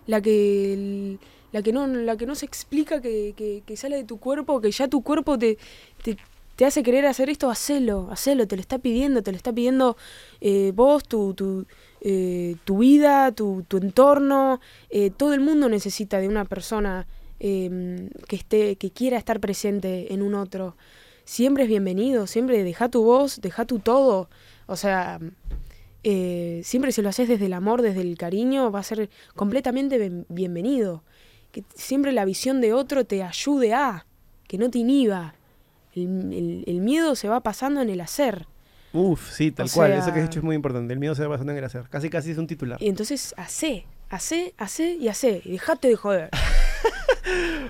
La que, la que, no, la que no se explica, que, que- sale de tu cuerpo, que ya tu cuerpo te, te, te hace querer hacer esto, hacelo, hacelo, te lo está pidiendo, te lo está pidiendo eh, vos, tu, tu, eh, tu vida, tu, entorno. eh, todo el mundo necesita de una persona que, esté, que quiera estar presente en un otro. Siempre es bienvenido, siempre deja tu voz, deja tu todo. O sea, eh, siempre si lo haces desde el amor, desde el cariño, va a ser completamente bienvenido. Que siempre la visión de otro te ayude a, que no te inhiba. El, el- el miedo se va pasando en el hacer. Uf, sí, tal O cual. sea- Eso que has dicho es muy importante. El miedo se va pasando en el hacer. Casi, casi es un titular. Y entonces, hacé, hacé, hacé y hacé. Y dejate de joder.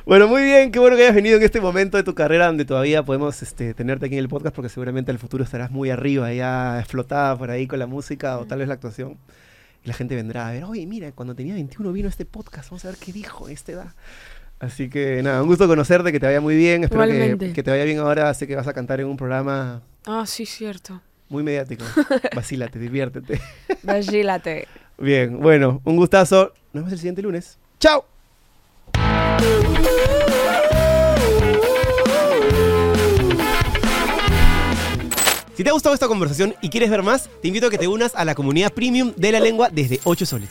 Bueno, muy bien. Qué bueno que hayas venido en este momento de tu carrera donde todavía podemos este, tenerte aquí en el podcast porque seguramente en el futuro estarás muy arriba, ya explotada por ahí con la música o tal vez la actuación. Y la gente vendrá a ver, oye, mira, cuando tenía 21 vino este podcast, vamos a ver qué dijo a esta edad. Así que nada, un gusto conocerte, que te vaya muy bien. Espero que, que te vaya bien ahora. Sé que vas a cantar en un programa Ah, sí, cierto. muy mediático. Vacílate, diviértete. Vagílate. Bien, bueno, un gustazo. Nos vemos el siguiente lunes. ¡Chao! Si te ha gustado esta conversación y quieres ver más, te invito a que te unas a la comunidad premium de la lengua desde 8 soles.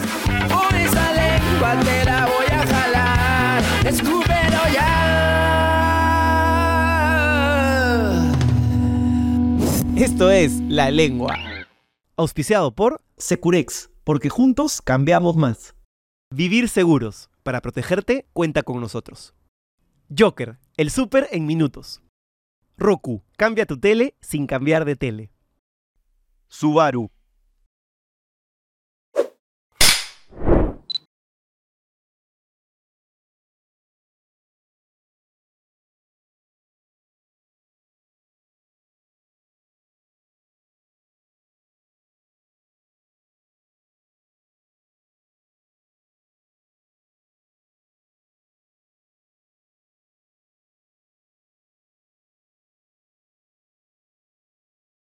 Esa lengua te la voy a jalar. Escúpelo ya. Esto es La Lengua. Auspiciado por Securex, porque juntos cambiamos más. Vivir Seguros. Para protegerte, cuenta con nosotros. Joker, el súper en minutos. Roku, cambia tu tele sin cambiar de tele. Subaru,